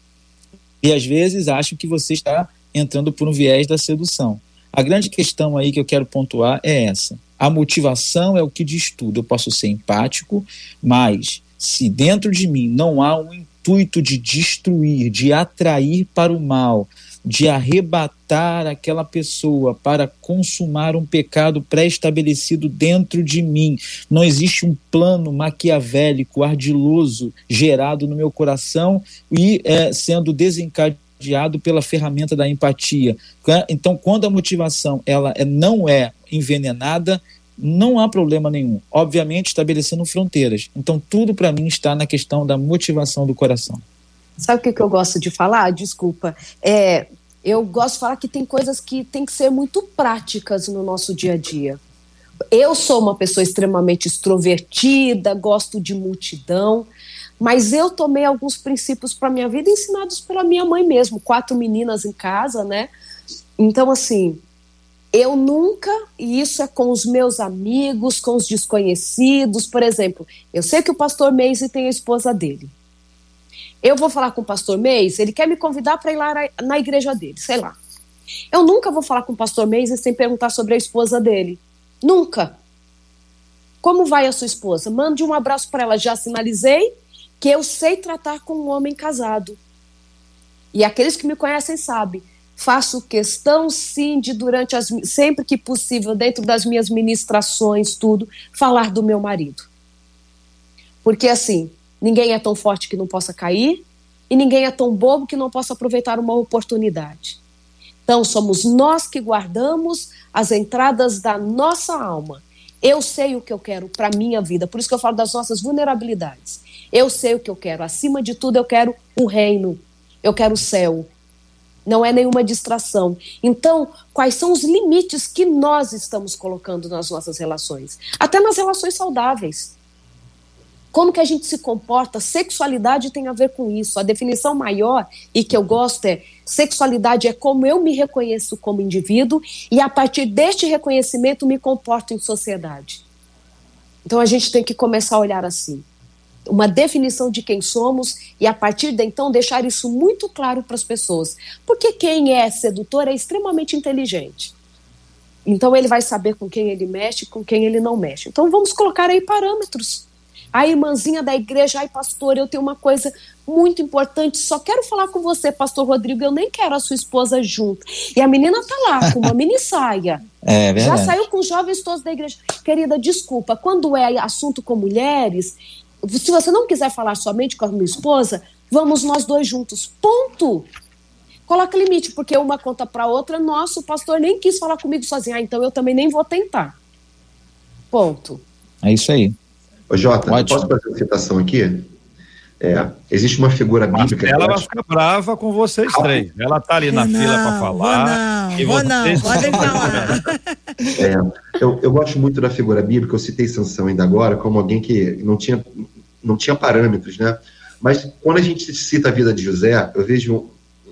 e às vezes acham que você está entrando por um viés da sedução. A grande questão aí que eu quero pontuar é essa. A motivação é o que diz tudo. Eu posso ser empático, mas se dentro de mim não há um intuito de destruir, de atrair para o mal, de arrebatar aquela pessoa para consumar um pecado pré-estabelecido dentro de mim. Não existe um plano maquiavélico, ardiloso, gerado no meu coração e é, sendo desencadeado pela ferramenta da empatia. Então, quando a motivação ela é, não é envenenada, não há problema nenhum. Obviamente, estabelecendo fronteiras. Então, tudo para mim está na questão da motivação do coração. Sabe o que, que eu gosto de falar? Desculpa. É, eu gosto de falar que tem coisas que tem que ser muito práticas no nosso dia a dia. Eu sou uma pessoa extremamente extrovertida, gosto de multidão, mas eu tomei alguns princípios para minha vida ensinados pela minha mãe mesmo, quatro meninas em casa, né? Então assim, eu nunca, e isso é com os meus amigos, com os desconhecidos, por exemplo, eu sei que o pastor Meise tem a esposa dele. Eu vou falar com o pastor Meis, ele quer me convidar para ir lá na igreja dele, sei lá. Eu nunca vou falar com o pastor Meis sem perguntar sobre a esposa dele. Nunca. Como vai a sua esposa? Mande um abraço para ela. Já sinalizei que eu sei tratar com um homem casado. E aqueles que me conhecem sabem. Faço questão, sim, de durante as sempre que possível, dentro das minhas ministrações, tudo, falar do meu marido. Porque assim, Ninguém é tão forte que não possa cair e ninguém é tão bobo que não possa aproveitar uma oportunidade. Então, somos nós que guardamos as entradas da nossa alma. Eu sei o que eu quero para a minha vida, por isso que eu falo das nossas vulnerabilidades. Eu sei o que eu quero. Acima de tudo, eu quero o reino. Eu quero o céu. Não é nenhuma distração. Então, quais são os limites que nós estamos colocando nas nossas relações? Até nas relações saudáveis como que a gente se comporta, sexualidade tem a ver com isso. A definição maior e que eu gosto é sexualidade é como eu me reconheço como indivíduo e a partir deste reconhecimento me comporto em sociedade. Então a gente tem que começar a olhar assim. Uma definição de quem somos e a partir de então deixar isso muito claro para as pessoas. Porque quem é sedutor é extremamente inteligente. Então ele vai saber com quem ele mexe, com quem ele não mexe. Então vamos colocar aí parâmetros A irmãzinha da igreja, ai pastor, eu tenho uma coisa muito importante, só quero falar com você, pastor Rodrigo, eu nem quero a sua esposa junto. E a menina tá lá com uma [LAUGHS] mini saia. É, Já saiu com os jovens todos da igreja. Querida, desculpa, quando é assunto com mulheres, se você não quiser falar somente com a minha esposa, vamos nós dois juntos. Ponto. Coloca limite, porque uma conta para outra, nosso pastor nem quis falar comigo sozinho. Ah, então eu também nem vou tentar. Ponto. É isso aí. Ô, Jota, posso fazer uma citação aqui? É, existe uma figura bíblica. Ela vai ficar brava com vocês ah, três. Ela tá ali na não, fila para falar. Não, e vocês... não, podem falar. É, eu, eu gosto muito da figura bíblica, eu citei Sansão ainda agora como alguém que não tinha, não tinha parâmetros, né? Mas quando a gente cita a vida de José, eu vejo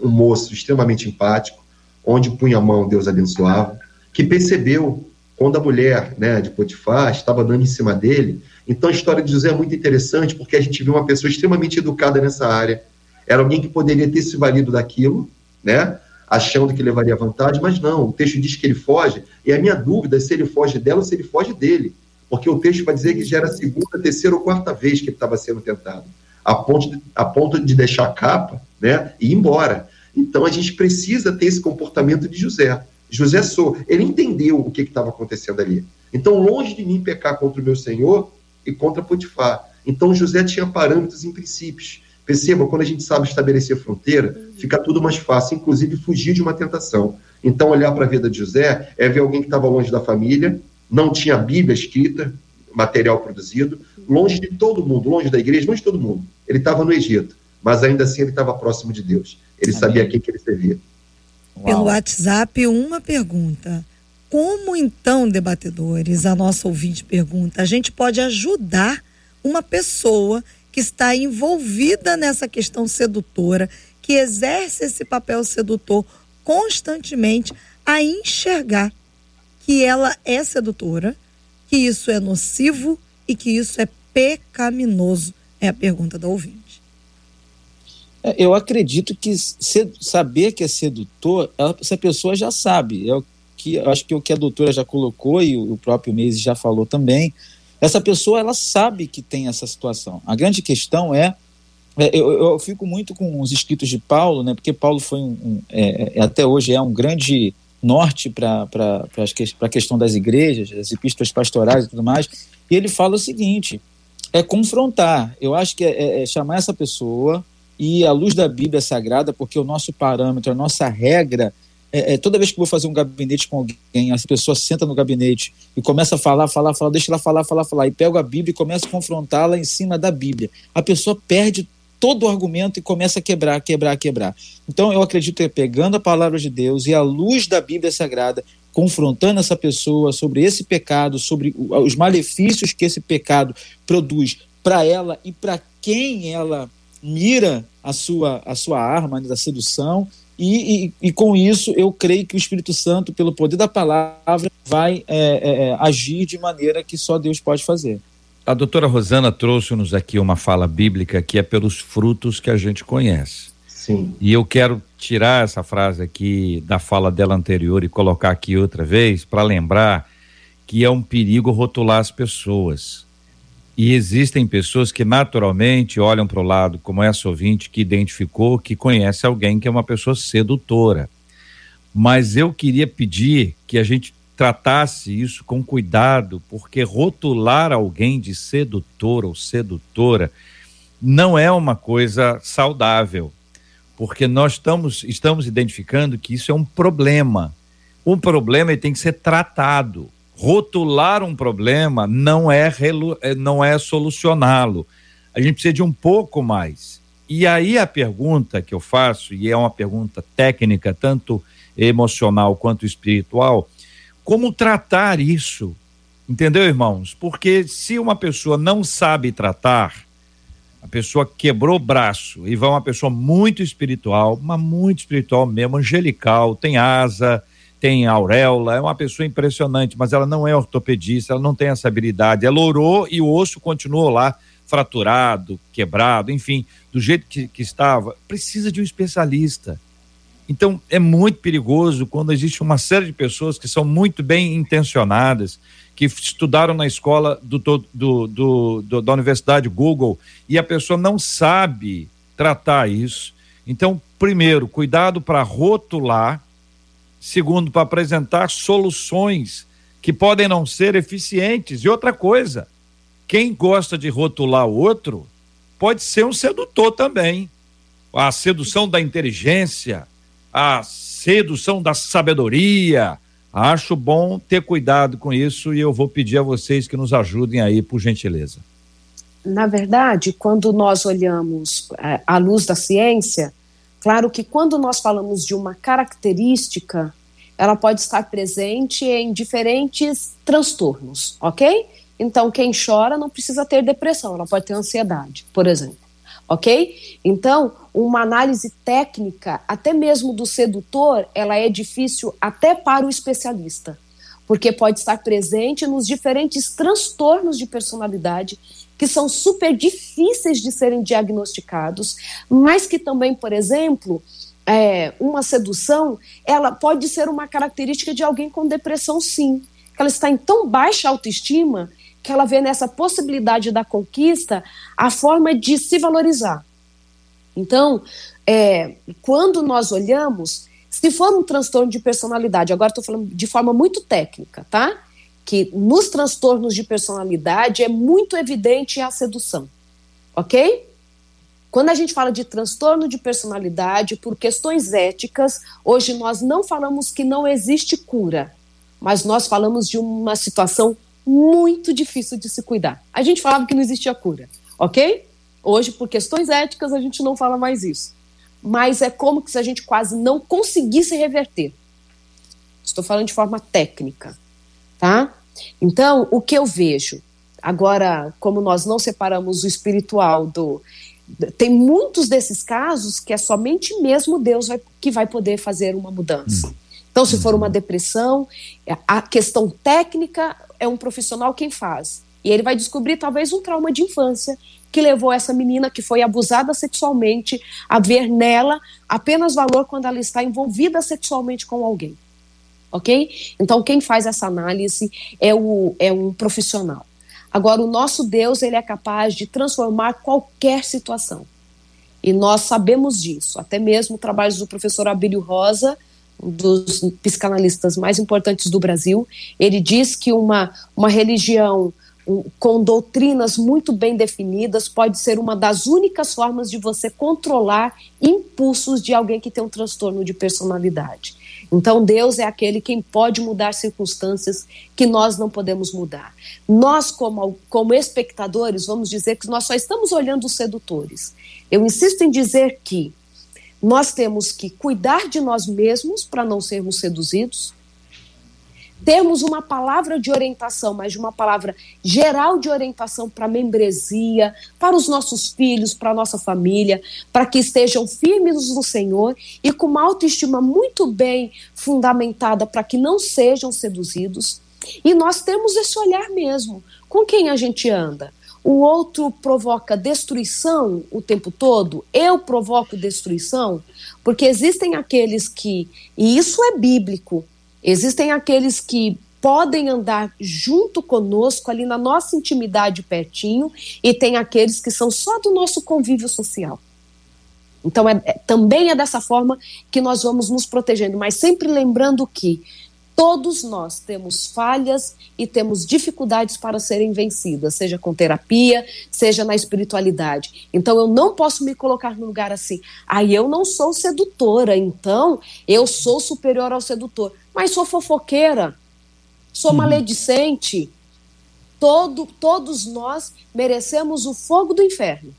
um, um moço extremamente empático, onde punha a mão, Deus abençoava, que percebeu quando a mulher né, de Potifar estava dando em cima dele, então a história de José é muito interessante porque a gente vê uma pessoa extremamente educada nessa área. Era alguém que poderia ter se valido daquilo, né? Achando que levaria vantagem, mas não. O texto diz que ele foge, e a minha dúvida é se ele foge dela ou se ele foge dele. Porque o texto vai dizer que já era a segunda, terceira ou quarta vez que ele estava sendo tentado, a ponto, de, a ponto de deixar a capa né, e ir embora. Então a gente precisa ter esse comportamento de José. José sou, ele entendeu o que estava acontecendo ali. Então, longe de mim pecar contra o meu Senhor, e contra Potifar. Então José tinha parâmetros e princípios. Perceba, quando a gente sabe estabelecer fronteira, fica tudo mais fácil, inclusive fugir de uma tentação. Então, olhar para a vida de José é ver alguém que estava longe da família, não tinha Bíblia escrita, material produzido, longe de todo mundo, longe da igreja, longe de todo mundo. Ele estava no Egito, mas ainda assim ele estava próximo de Deus. Ele Amém. sabia a quem que ele servia. Pelo WhatsApp, uma pergunta. Como então, debatedores, a nossa ouvinte pergunta, a gente pode ajudar uma pessoa que está envolvida nessa questão sedutora, que exerce esse papel sedutor constantemente, a enxergar que ela é sedutora, que isso é nocivo e que isso é pecaminoso? É a pergunta da ouvinte. É, eu acredito que saber que é sedutor, essa pessoa já sabe. É o que acho que o que a doutora já colocou e o próprio Meise já falou também, essa pessoa ela sabe que tem essa situação. A grande questão é, é eu, eu, fico muito com os escritos de Paulo, né, porque Paulo foi um, um é, é até hoje é um grande norte para a questão das igrejas, das epístolas pastorais e tudo mais, e ele fala o seguinte, é confrontar, eu acho que é, é, é chamar essa pessoa e à luz da Bíblia Sagrada, porque o nosso parâmetro, a nossa regra é, é, toda vez que vou fazer um gabinete com alguém, essa pessoa senta no gabinete e começa a falar, falar, falar, deixa ela falar, falar, falar, e pega a Bíblia e começa a confrontá-la em cima da Bíblia. A pessoa perde todo o argumento e começa a quebrar, quebrar, quebrar. Então eu acredito que é pegando a palavra de Deus e a luz da Bíblia Sagrada, confrontando essa pessoa sobre esse pecado, sobre os malefícios que esse pecado produz para ela e para quem ela mira a sua, a sua arma da sedução e, e, e, com isso eu creio que o Espírito Santo, pelo poder da palavra, vai é, é, é, agir de maneira que só Deus pode fazer. A doutora Rosana trouxe-nos aqui uma fala bíblica que é pelos frutos que a gente conhece. Sim. E eu quero tirar essa frase aqui da fala dela anterior e colocar aqui outra vez para lembrar que é um perigo rotular as pessoas. E existem pessoas que naturalmente olham para o lado, como essa ouvinte que identificou que conhece alguém que é uma pessoa sedutora. Mas eu queria pedir que a gente tratasse isso com cuidado, porque rotular alguém de sedutor ou sedutora não é uma coisa saudável, porque nós estamos, estamos identificando que isso é um problema. Um problema tem que ser tratado rotular um problema não é, é, não é solucioná-lo. A gente precisa de um pouco mais. E aí a pergunta que eu faço, e é uma pergunta técnica, tanto emocional quanto espiritual, como tratar isso? Entendeu, irmãos? Porque se uma pessoa não sabe tratar, a pessoa quebrou o braço e vai uma pessoa muito espiritual, mas muito espiritual mesmo, angelical, tem asa, tem auréola, é uma pessoa impressionante, mas ela não é ortopedista, ela não tem essa habilidade. Ela orou e o osso continuou lá fraturado, quebrado, enfim, do jeito que, que estava. Precisa de um especialista. Então, é muito perigoso quando existe uma série de pessoas que são muito bem intencionadas, que estudaram na escola do, do, do, do, da Universidade Google e a pessoa não sabe tratar isso. Então, primeiro, cuidado para rotular. Segundo, para apresentar soluções que podem não ser eficientes. E outra coisa, quem gosta de rotular o outro pode ser um sedutor também. A sedução da inteligência, a sedução da sabedoria. Acho bom ter cuidado com isso e eu vou pedir a vocês que nos ajudem aí, por gentileza. Na verdade, quando nós olhamos é, à luz da ciência, claro que quando nós falamos de uma característica, ela pode estar presente em diferentes transtornos, ok? Então, quem chora não precisa ter depressão, ela pode ter ansiedade, por exemplo ok? Então, uma análise técnica, até mesmo do sedutor, ela é difícil até para o especialista, porque pode estar presente nos diferentes transtornos de personalidade que são super difíceis de serem diagnosticados, mas que também, por exemplo, é, uma sedução, ela pode ser uma característica de alguém com depressão, sim. Ela está em tão baixa autoestima que ela vê nessa possibilidade da conquista a forma de se valorizar. Então, é, quando nós olhamos, se for um transtorno de personalidade, agora estou falando de forma muito técnica, tá? Que nos transtornos de personalidade é muito evidente a sedução, ok? Quando a gente fala de transtorno de personalidade, por questões éticas, hoje nós não falamos que não existe cura, mas nós falamos de uma situação muito difícil de se cuidar. A gente falava que não existia cura, ok? Hoje, por questões éticas, a gente não fala mais isso. Mas é como se a gente quase não conseguisse reverter. Estou falando de forma técnica? Então, o que eu vejo, agora, como nós não separamos o espiritual do. Tem muitos desses casos que é somente mesmo Deus vai, que vai poder fazer uma mudança. Hum. Então, se for uma depressão, a questão técnica é um profissional quem faz. E ele vai descobrir talvez um trauma de infância que levou essa menina que foi abusada sexualmente a ver nela apenas valor quando ela está envolvida sexualmente com alguém. Ok? Então, quem faz essa análise é, o, é um profissional. Agora, o nosso Deus, ele é capaz de transformar qualquer situação. E nós sabemos disso. Até mesmo trabalhos do professor Abílio Rosa, dos psicanalistas mais importantes do Brasil. Ele diz que uma, uma religião com doutrinas muito bem definidas pode ser uma das únicas formas de você controlar impulsos de alguém que tem um transtorno de personalidade. Então, Deus é aquele quem pode mudar circunstâncias que nós não podemos mudar. Nós, como, como espectadores, vamos dizer que nós só estamos olhando os sedutores. Eu insisto em dizer que nós temos que cuidar de nós mesmos para não sermos seduzidos, termos uma palavra de orientação, mas de uma palavra geral de orientação para a membresia, para os nossos filhos, para a nossa família, para que estejam firmes no Senhor e com uma autoestima muito bem fundamentada para que não sejam seduzidos. E nós temos esse olhar mesmo. Com quem a gente anda? o outro provoca destruição o tempo todo, eu provoco destruição, porque existem aqueles que, e isso é bíblico, existem aqueles que podem andar junto conosco ali na nossa intimidade pertinho, e tem aqueles que são só do nosso convívio social. Então, é, é, também é dessa forma que nós vamos nos protegendo, mas sempre lembrando que Todos nós temos falhas e temos dificuldades para serem vencidas, seja com terapia, seja na espiritualidade. Então eu não posso me colocar no lugar assim, aí ah, eu não sou sedutora, então eu sou superior ao sedutor, mas sou fofoqueira, sou uhum. maledicente. Todo, todos nós merecemos o fogo do inferno.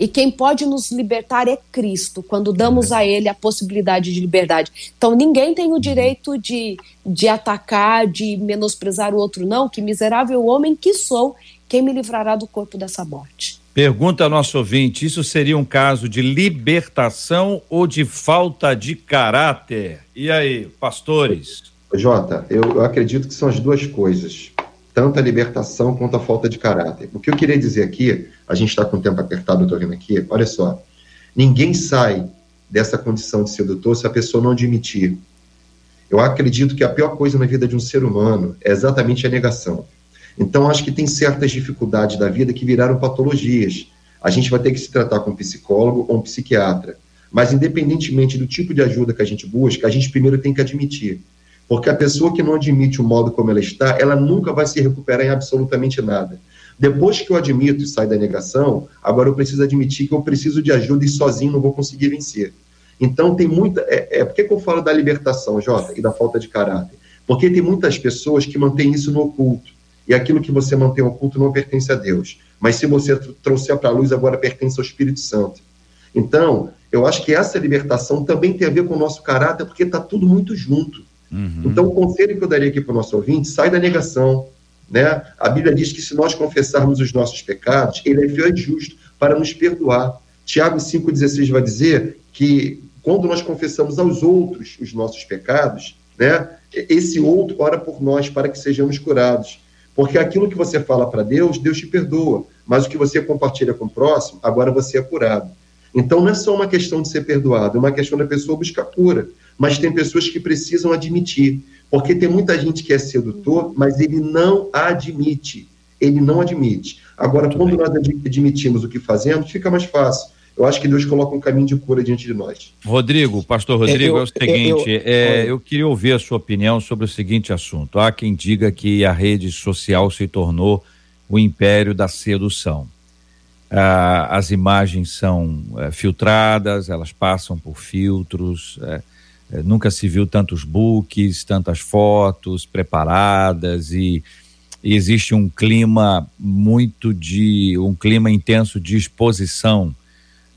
E quem pode nos libertar é Cristo, quando damos a Ele a possibilidade de liberdade. Então ninguém tem o direito de, de atacar, de menosprezar o outro, não. Que miserável homem que sou, quem me livrará do corpo dessa morte? Pergunta ao nosso ouvinte: isso seria um caso de libertação ou de falta de caráter? E aí, pastores? Jota, eu, eu acredito que são as duas coisas tanto a libertação quanto a falta de caráter. O que eu queria dizer aqui, a gente está com o tempo apertado, eu estou vendo aqui, olha só, ninguém sai dessa condição de sedutor se a pessoa não admitir. Eu acredito que a pior coisa na vida de um ser humano é exatamente a negação. Então, acho que tem certas dificuldades da vida que viraram patologias. A gente vai ter que se tratar com um psicólogo ou um psiquiatra. Mas, independentemente do tipo de ajuda que a gente busca, a gente primeiro tem que admitir. Porque a pessoa que não admite o modo como ela está, ela nunca vai se recuperar em absolutamente nada. Depois que eu admito e saio da negação, agora eu preciso admitir que eu preciso de ajuda e sozinho não vou conseguir vencer. Então tem muita. É, é, por que, que eu falo da libertação, Jota, e da falta de caráter? Porque tem muitas pessoas que mantêm isso no oculto. E aquilo que você mantém oculto não pertence a Deus. Mas se você trouxer para a luz, agora pertence ao Espírito Santo. Então, eu acho que essa libertação também tem a ver com o nosso caráter, porque está tudo muito junto. Uhum. Então, o conselho que eu daria aqui para o nosso ouvinte, sai da negação. Né? A Bíblia diz que se nós confessarmos os nossos pecados, ele é fiel e justo para nos perdoar. Tiago 5,16 vai dizer que quando nós confessamos aos outros os nossos pecados, né, esse outro ora por nós para que sejamos curados. Porque aquilo que você fala para Deus, Deus te perdoa. Mas o que você compartilha com o próximo, agora você é curado. Então não é só uma questão de ser perdoado, é uma questão da pessoa buscar cura. Mas tem pessoas que precisam admitir. Porque tem muita gente que é sedutor, mas ele não admite. Ele não admite. Agora, Muito quando bem. nós admitimos o que fazemos, fica mais fácil eu acho que Deus coloca um caminho de cura diante de nós. Rodrigo, pastor Rodrigo, eu, é o seguinte, eu, eu, é, eu, queria ouvir a sua opinião sobre o seguinte assunto. Há quem diga que a rede social se tornou o império da sedução. Ah, as imagens são é, filtradas, elas passam por filtros, é, nunca se viu tantos books, tantas fotos preparadas e, e existe um clima muito de um clima intenso de exposição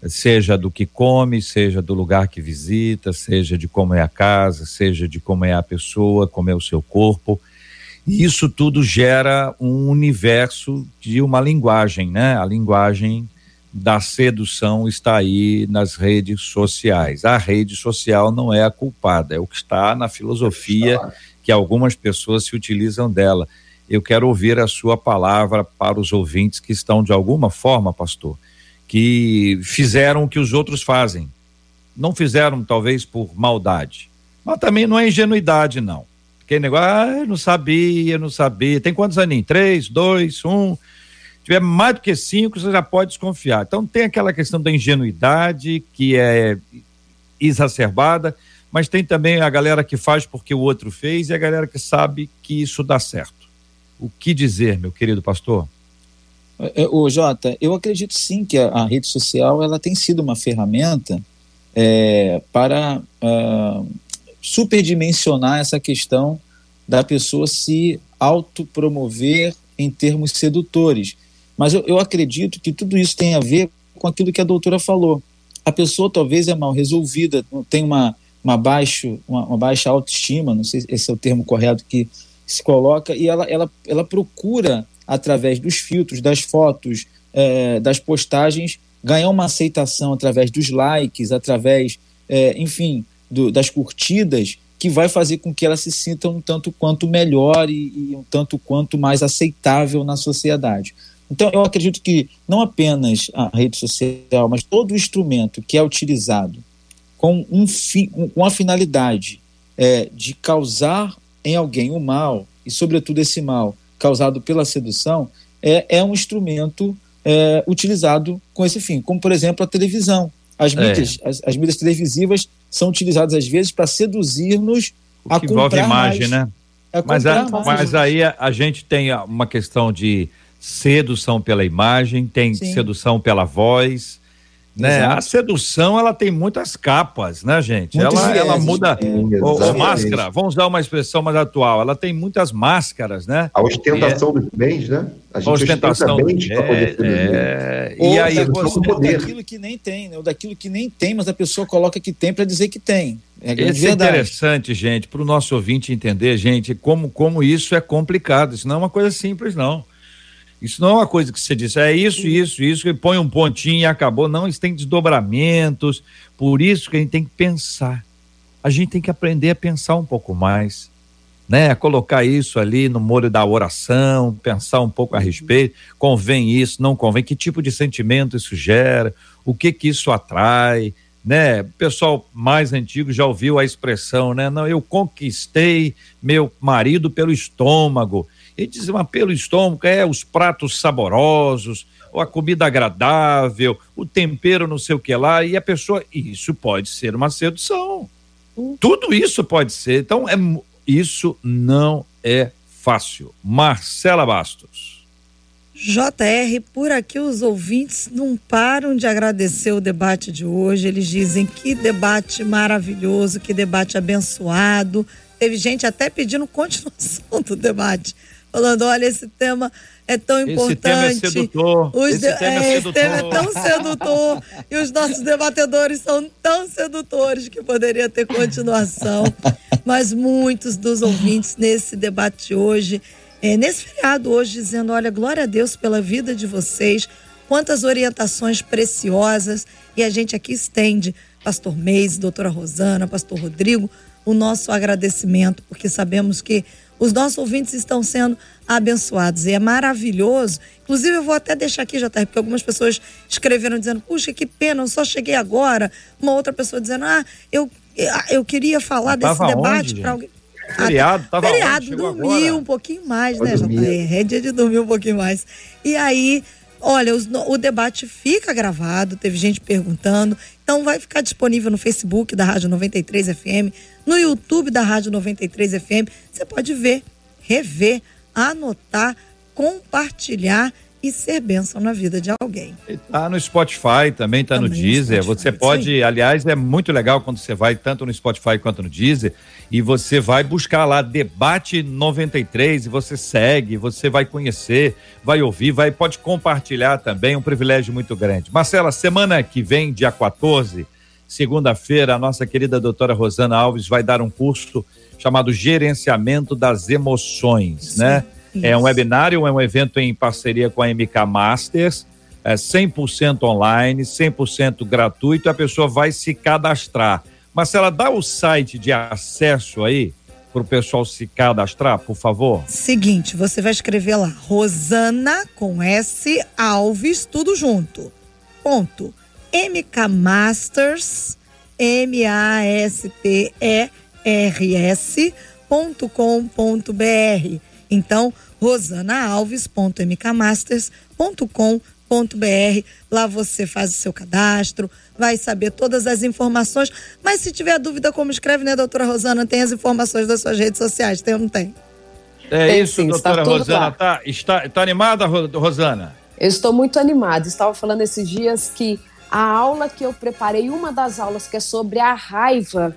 seja do que come, seja do lugar que visita, seja de como é a casa, seja de como é a pessoa, como é o seu corpo. E isso tudo gera um universo de uma linguagem, né? A linguagem da sedução está aí nas redes sociais. A rede social não é a culpada, é o que está na filosofia que algumas pessoas se utilizam dela. Eu quero ouvir a sua palavra para os ouvintes que estão de alguma forma, pastor, que fizeram o que os outros fazem. Não fizeram, talvez, por maldade. Mas também não é ingenuidade, não. Aquele negócio, ah, não sabia, não sabia. Tem quantos aninhos? Três, dois, um. Se tiver mais do que cinco, você já pode desconfiar. Então tem aquela questão da ingenuidade, que é exacerbada, mas tem também a galera que faz porque o outro fez e a galera que sabe que isso dá certo. O que dizer, meu querido pastor? O é, Jota, eu acredito sim que a, a, rede social ela tem sido uma ferramenta é, para uh, superdimensionar essa questão da pessoa se autopromover em termos sedutores. Mas eu, eu acredito que tudo isso tem a ver com aquilo que a doutora falou. A pessoa talvez é mal resolvida, tem uma, uma, baixo, uma, uma baixa autoestima, não sei se esse é o termo correto que se coloca, e ela, ela, ela procura através dos filtros, das fotos, é, das postagens, ganhar uma aceitação através dos likes, através, é, enfim, do, das curtidas, que vai fazer com que ela se sinta um tanto quanto melhor e, e um tanto quanto mais aceitável na sociedade. Então, eu acredito que não apenas a rede social, mas todo instrumento que é utilizado com, um fi, com a finalidade é, de causar em alguém o mal, e sobretudo esse mal causado pela sedução é, é um instrumento é, utilizado com esse fim, como por exemplo a televisão. As é. mídias, é. as, as, mídias televisivas são utilizadas às vezes para seduzir-nos a que comprar envolve imagem, mais, né? Mas, a, mas aí a, a, gente tem uma questão de sedução pela imagem, tem Sim. sedução pela voz, né? A sedução ela tem muitas capas, né, gente? ela, ela muda o, máscara. Vamos usar uma expressão mais atual. Ela tem muitas máscaras, né? A ostentação é... dos bens, né? A gente a ostentação bens para poder é... E aí você poder. daquilo que nem tem, né? Ou daquilo que nem tem, mas a pessoa coloca que tem para dizer que tem. É Isso é interessante, gente, para o nosso ouvinte entender, gente, como como isso é complicado. Isso não é uma coisa simples, não. Isso não é uma coisa que você disse, é isso, isso, isso, e põe um pontinho e acabou. Não, isso tem desdobramentos. Por isso que a gente tem que pensar. A gente tem que aprender a pensar um pouco mais, né? A colocar isso ali no molho da oração, pensar um pouco a uhum. respeito. Convém isso, não convém? Que tipo de sentimento isso gera? O que que isso atrai? né? O pessoal mais antigo já ouviu a expressão, né? Não, eu conquistei meu marido pelo estômago. E diz, mas pelo estômago é os pratos saborosos, ou a comida agradável, o tempero não sei o que lá, e a pessoa, isso pode ser uma sedução. Tudo isso pode ser. Então, é, isso não é fácil. Marcela Bastos. JR, por aqui os ouvintes não param de agradecer o debate de hoje. Eles dizem que debate maravilhoso, que debate abençoado. Teve gente até pedindo [LAUGHS] continuação do debate, falando: olha, esse tema é tão importante. Esse tema é sedutor. Os esse, tema é, esse tema é tão sedutor. e os nossos debatedores são tão sedutores que poderia ter continuação. Mas muitos dos ouvintes nesse debate hoje é, nesse feriado hoje, dizendo: olha, glória a Deus pela vida de vocês, quantas orientações preciosas. E a gente aqui estende, Pastor Meis, doutora Rosana, Pastor Rodrigo, o nosso agradecimento, porque sabemos que os nossos ouvintes estão sendo abençoados. E é maravilhoso. Inclusive, eu vou até deixar aqui, JR, porque algumas pessoas escreveram dizendo: puxa, que pena, eu só cheguei agora. Uma outra pessoa dizendo: ah, eu, eu queria falar desse debate para alguém. Feriado, tava Feriado, dormiu um pouquinho mais, né, JR? É dia de dormir um pouquinho mais. E aí, olha, os, o debate fica gravado, teve gente perguntando. Então vai ficar disponível no Facebook da Rádio 93 FM, no YouTube da Rádio 93 FM. Você pode ver, rever, anotar, compartilhar e ser bênção na vida de alguém. Está no Spotify, também está no Deezer. Spotify, você pode, aliás, é muito legal quando você vai tanto no Spotify quanto no Deezer e você vai buscar lá Debate 93 e você segue, você vai conhecer, vai ouvir, vai pode compartilhar também, um privilégio muito grande. Marcela, semana que vem, dia 14, segunda-feira, a nossa querida doutora Rosana Alves vai dar um curso chamado Gerenciamento das Emoções, Sim. né? Isso. É um webinário, é um evento em parceria com a MK Masters, é 100% online, 100% gratuito, a pessoa vai se cadastrar. Marcela, dá o site de acesso aí para o pessoal se cadastrar, por favor. Seguinte, você vai escrever lá, Rosana com S Alves, tudo junto. Ponto. MK Masters, M-A-S-T-E-R-S ponto com ponto BR. Então, rosanaalves.mkmasters.com.br. Lá você faz o seu cadastro, vai saber todas as informações. Mas se tiver dúvida, como escreve, né, doutora Rosana, tem as informações das suas redes sociais, tem ou não tem? É tem, isso, sim, doutora Rosana. Tá, está, está animada, Rosana? Eu estou muito animada. Estava falando esses dias que a aula que eu preparei, uma das aulas que é sobre a raiva,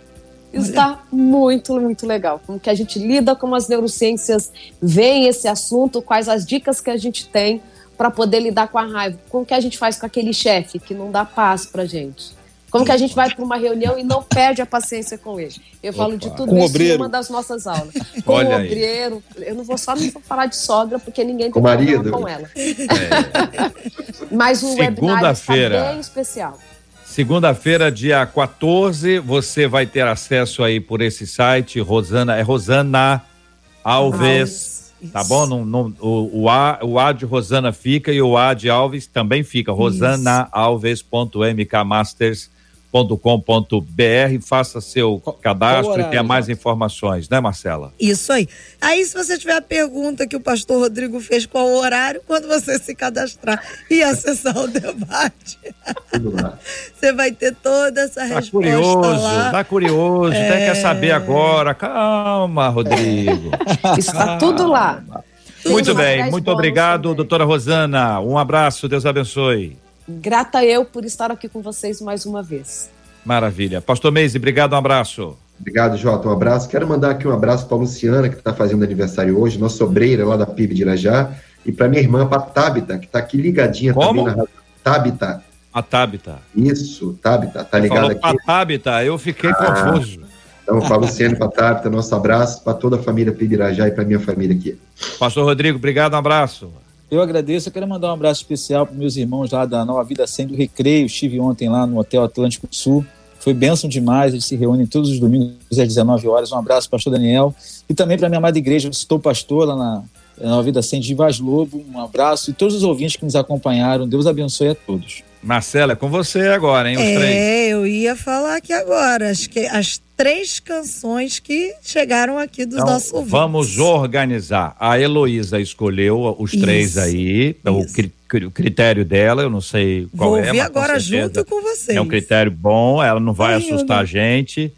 Está muito, muito legal. Como que a gente lida com as neurociências, vem esse assunto, quais as dicas que a gente tem para poder lidar com a raiva. Como que a gente faz com aquele chefe que não dá paz para gente? Como que a gente vai para uma reunião e não perde a paciência com ele? Eu Opa. falo de tudo isso obreiro. em uma das nossas aulas. [LAUGHS] Com o obreiro, eu não vou só me falar de sogra, porque ninguém tem problema com ela. É. [LAUGHS] Mas o webinar está bem especial. Segunda-feira, dia 14, você vai ter acesso aí por esse site, Rosana, é Rosana Alves, Alves. Tá bom? No, no, o, o, a, o A de Rosana fica e o A de Alves também fica, rosanaalves.mkmasters.com com.br faça seu cadastro e tenha mais informações, né, Marcela? Isso aí. Aí, se você tiver a pergunta que o pastor Rodrigo fez, qual o horário, quando você se cadastrar e acessar o debate, [LAUGHS] você vai ter toda essa tá resposta. Curioso, lá. Tá curioso, é... até quer saber agora. Calma, Rodrigo. [LAUGHS] Está tudo lá. Muito bem, muito obrigado, doutora Rosana. Um abraço, Deus abençoe. Grata eu por estar aqui com vocês mais uma vez. Maravilha. Pastor Meise, obrigado, um abraço. Obrigado, Jota. Um abraço. Quero mandar aqui um abraço para a Luciana, que está fazendo aniversário hoje, nossa obreira lá da PIB de Irajá, e para minha irmã, para Tabita, que está aqui ligadinha Como? também na rádio. Tabita. A Tabita. Isso, Tabita, tá ligada aqui. A Tabita, eu fiquei ah, confuso. Então, para a Luciana e para a Tabita, nosso abraço para toda a família PIB Irajá e para minha família aqui. Pastor Rodrigo, obrigado, um abraço. Eu agradeço, eu quero mandar um abraço especial para meus irmãos lá da Nova Vida Sem do Recreio. Estive ontem lá no Hotel Atlântico Sul. Foi bênção demais, eles se reúnem todos os domingos às 19 horas. Um abraço, pastor Daniel. E também para minha amada igreja, eu estou pastor lá na Nova Vida Sem de Vaz Lobo. Um abraço. E todos os ouvintes que nos acompanharam, Deus abençoe a todos. Marcela, é com você agora, hein? Os é, três. eu ia falar aqui agora. As, que, as três canções que chegaram aqui dos então, nossos ouvintes. Vamos organizar. A Heloísa escolheu os Isso, três aí. Então, o, cri, o, critério dela, eu não sei qual Vou é. Vou agora junto com vocês. É um critério bom, ela não vai Ai, assustar a gente.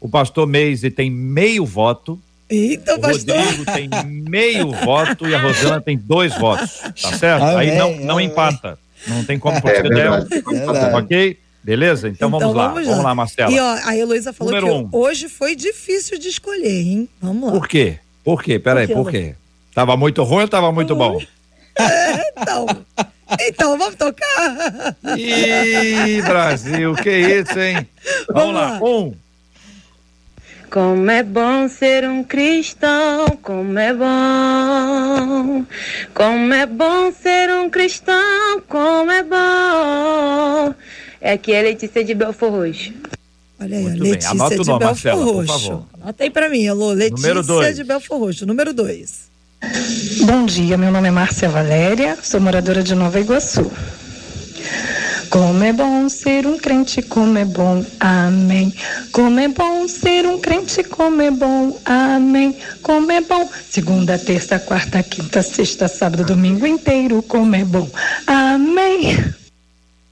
O pastor Meise tem meio voto. Eita, o pastor. Rodrigo tem meio voto e a Rosana tem dois votos. Tá certo? [LAUGHS] Amém, aí não, não empata. Não tem como é, verdade, é Ok? Beleza? Então, então vamos, lá. vamos, lá. Vamos lá, Marcela. E ó, a Heloísa falou Número que um. hoje foi difícil de escolher, hein? Vamos lá. Por quê? Por quê? Peraí, por, por quê? Tava muito ruim ou tava muito bom? É, [LAUGHS] então. Então, vamos tocar. Ih, Brasil, que isso, hein? Vamos, vamos lá. lá. Um. Como é bom ser um cristão, como é bom. Como é bom ser um cristão, como é bom. É aqui a Letícia de Belfor Roxo. Olha aí, Muito Letícia bem. Anota de Belfor Marcela, Roxo. Anota aí pra mim, alô, Letícia de Belfor Roxo, número 2. Bom dia, meu nome é Márcia Valéria, sou moradora de Nova Iguaçu. Como é bom ser um crente, como é bom, amém. Como é bom ser um crente, como é bom, amém. Como é bom, segunda, terça, quarta, quinta, sexta, sábado, domingo inteiro, como é bom, amém.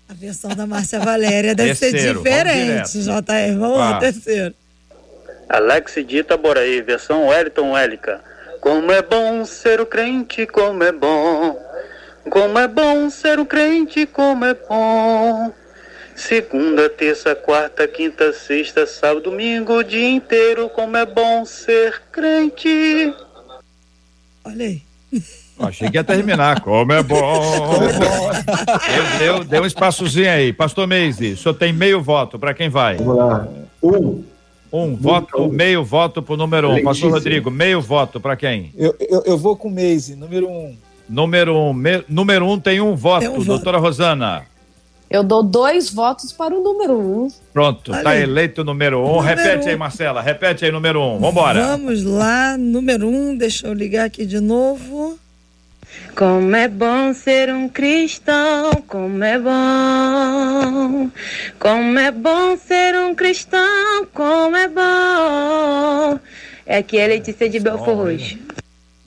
A versão da Márcia Valéria deve terceiro, ser diferente, JR. Vamos lá, terceiro. Alex Dita Boraí, versão Wellington Wellica. Como é bom ser o crente, como é bom. Como é bom ser um crente, como é bom. Segunda, terça, quarta, quinta, sexta, sábado, domingo, o dia inteiro, como é bom ser crente. Olha aí. Achei que ia terminar. Como é bom. Como é bom. Deu, deu, deu um espaçozinho aí. Pastor Meise, o senhor tem meio voto. Para quem vai? Vamos lá. Um. Um voto, meio voto pro número um. Pastor Rodrigo, meio voto para quem? Eu, eu, eu, vou com o Meise, número um. Número um, me, número um tem um voto, tem um doutora voto. Rosana. Eu dou dois votos para o número um. Pronto, está eleito o número um. Número repete um. aí, Marcela, repete aí, número um. Vambora. Vamos lá, número um, deixa eu ligar aqui de novo. Como é bom ser um cristão, como é bom. Como é bom ser um cristão, como é bom. É aqui a Letícia de Belfor Roxo.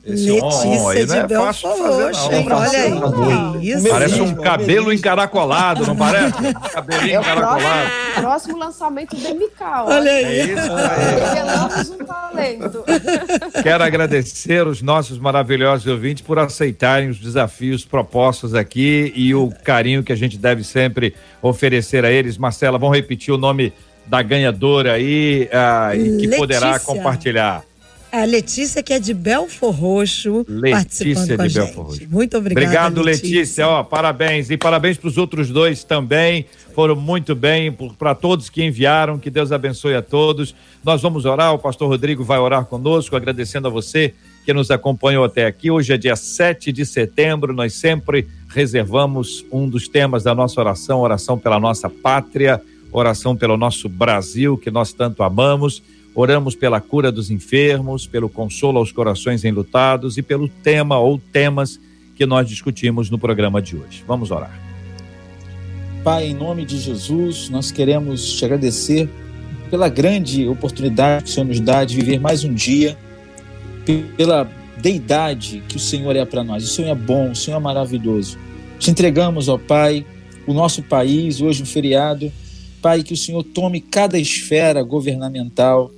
Esse Letícia aí não é de fácil fazer, não. Olha aí, isso. Parece um cabelo encaracolado, não parece? [LAUGHS] Cabelinho é encaracolado. Próximo, próximo lançamento do MK. Olha aí. É isso Revelamos um talento. [LAUGHS] Quero agradecer os nossos maravilhosos ouvintes por aceitarem os desafios propostos aqui e o carinho que a gente deve sempre oferecer a eles. Marcela, vamos repetir o nome da ganhadora aí uh, e que Letícia. poderá compartilhar. A Letícia, que é de Belfor Roxo, Letícia de Belfor Roxo. Muito obrigada. Obrigado, Letícia. Letícia. Ó, parabéns. E parabéns para os outros dois também. Foram muito bem. Para todos que enviaram, que Deus abençoe a todos. Nós vamos orar. O pastor Rodrigo vai orar conosco, agradecendo a você que nos acompanhou até aqui. Hoje é dia 7 de setembro. Nós sempre reservamos um dos temas da nossa oração, oração pela nossa pátria, oração pelo nosso Brasil, que nós tanto amamos. Oramos pela cura dos enfermos, pelo consolo aos corações enlutados e pelo tema ou temas que nós discutimos no programa de hoje. Vamos orar. Pai, em nome de Jesus, nós queremos te agradecer pela grande oportunidade que o Senhor nos dá de viver mais um dia, pela deidade que o Senhor é para nós. O Senhor é bom, o Senhor é maravilhoso. Te entregamos, ó Pai, o nosso país, hoje um feriado. Pai, que o Senhor tome cada esfera governamental,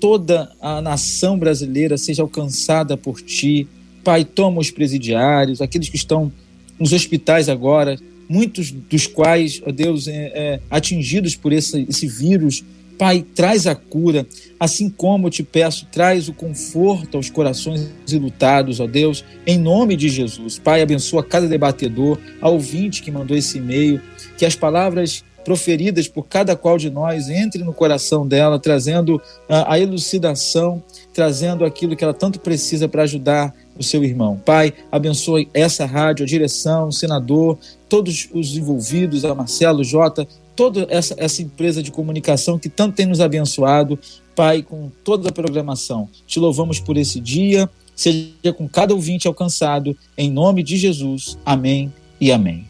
toda a nação brasileira seja alcançada por ti. Pai, toma os presidiários, aqueles que estão nos hospitais agora, muitos dos quais, ó Deus, é, é, atingidos por esse, esse vírus. Pai, traz a cura, assim como eu te peço, traz o conforto aos corações ilutados, ó Deus, em nome de Jesus. Pai, abençoa cada debatedor, a ouvinte que mandou esse e-mail, que as palavras proferidas por cada qual de nós entre no coração dela, trazendo a, a elucidação, trazendo aquilo que ela tanto precisa para ajudar o seu irmão. Pai, abençoe essa rádio, a direção, o senador, todos os envolvidos, a Marcelo, Jota, toda essa, essa empresa de comunicação que tanto tem nos abençoado. Pai, com toda a programação. Te louvamos por esse dia, seja com cada ouvinte alcançado, em nome de Jesus. Amém e amém.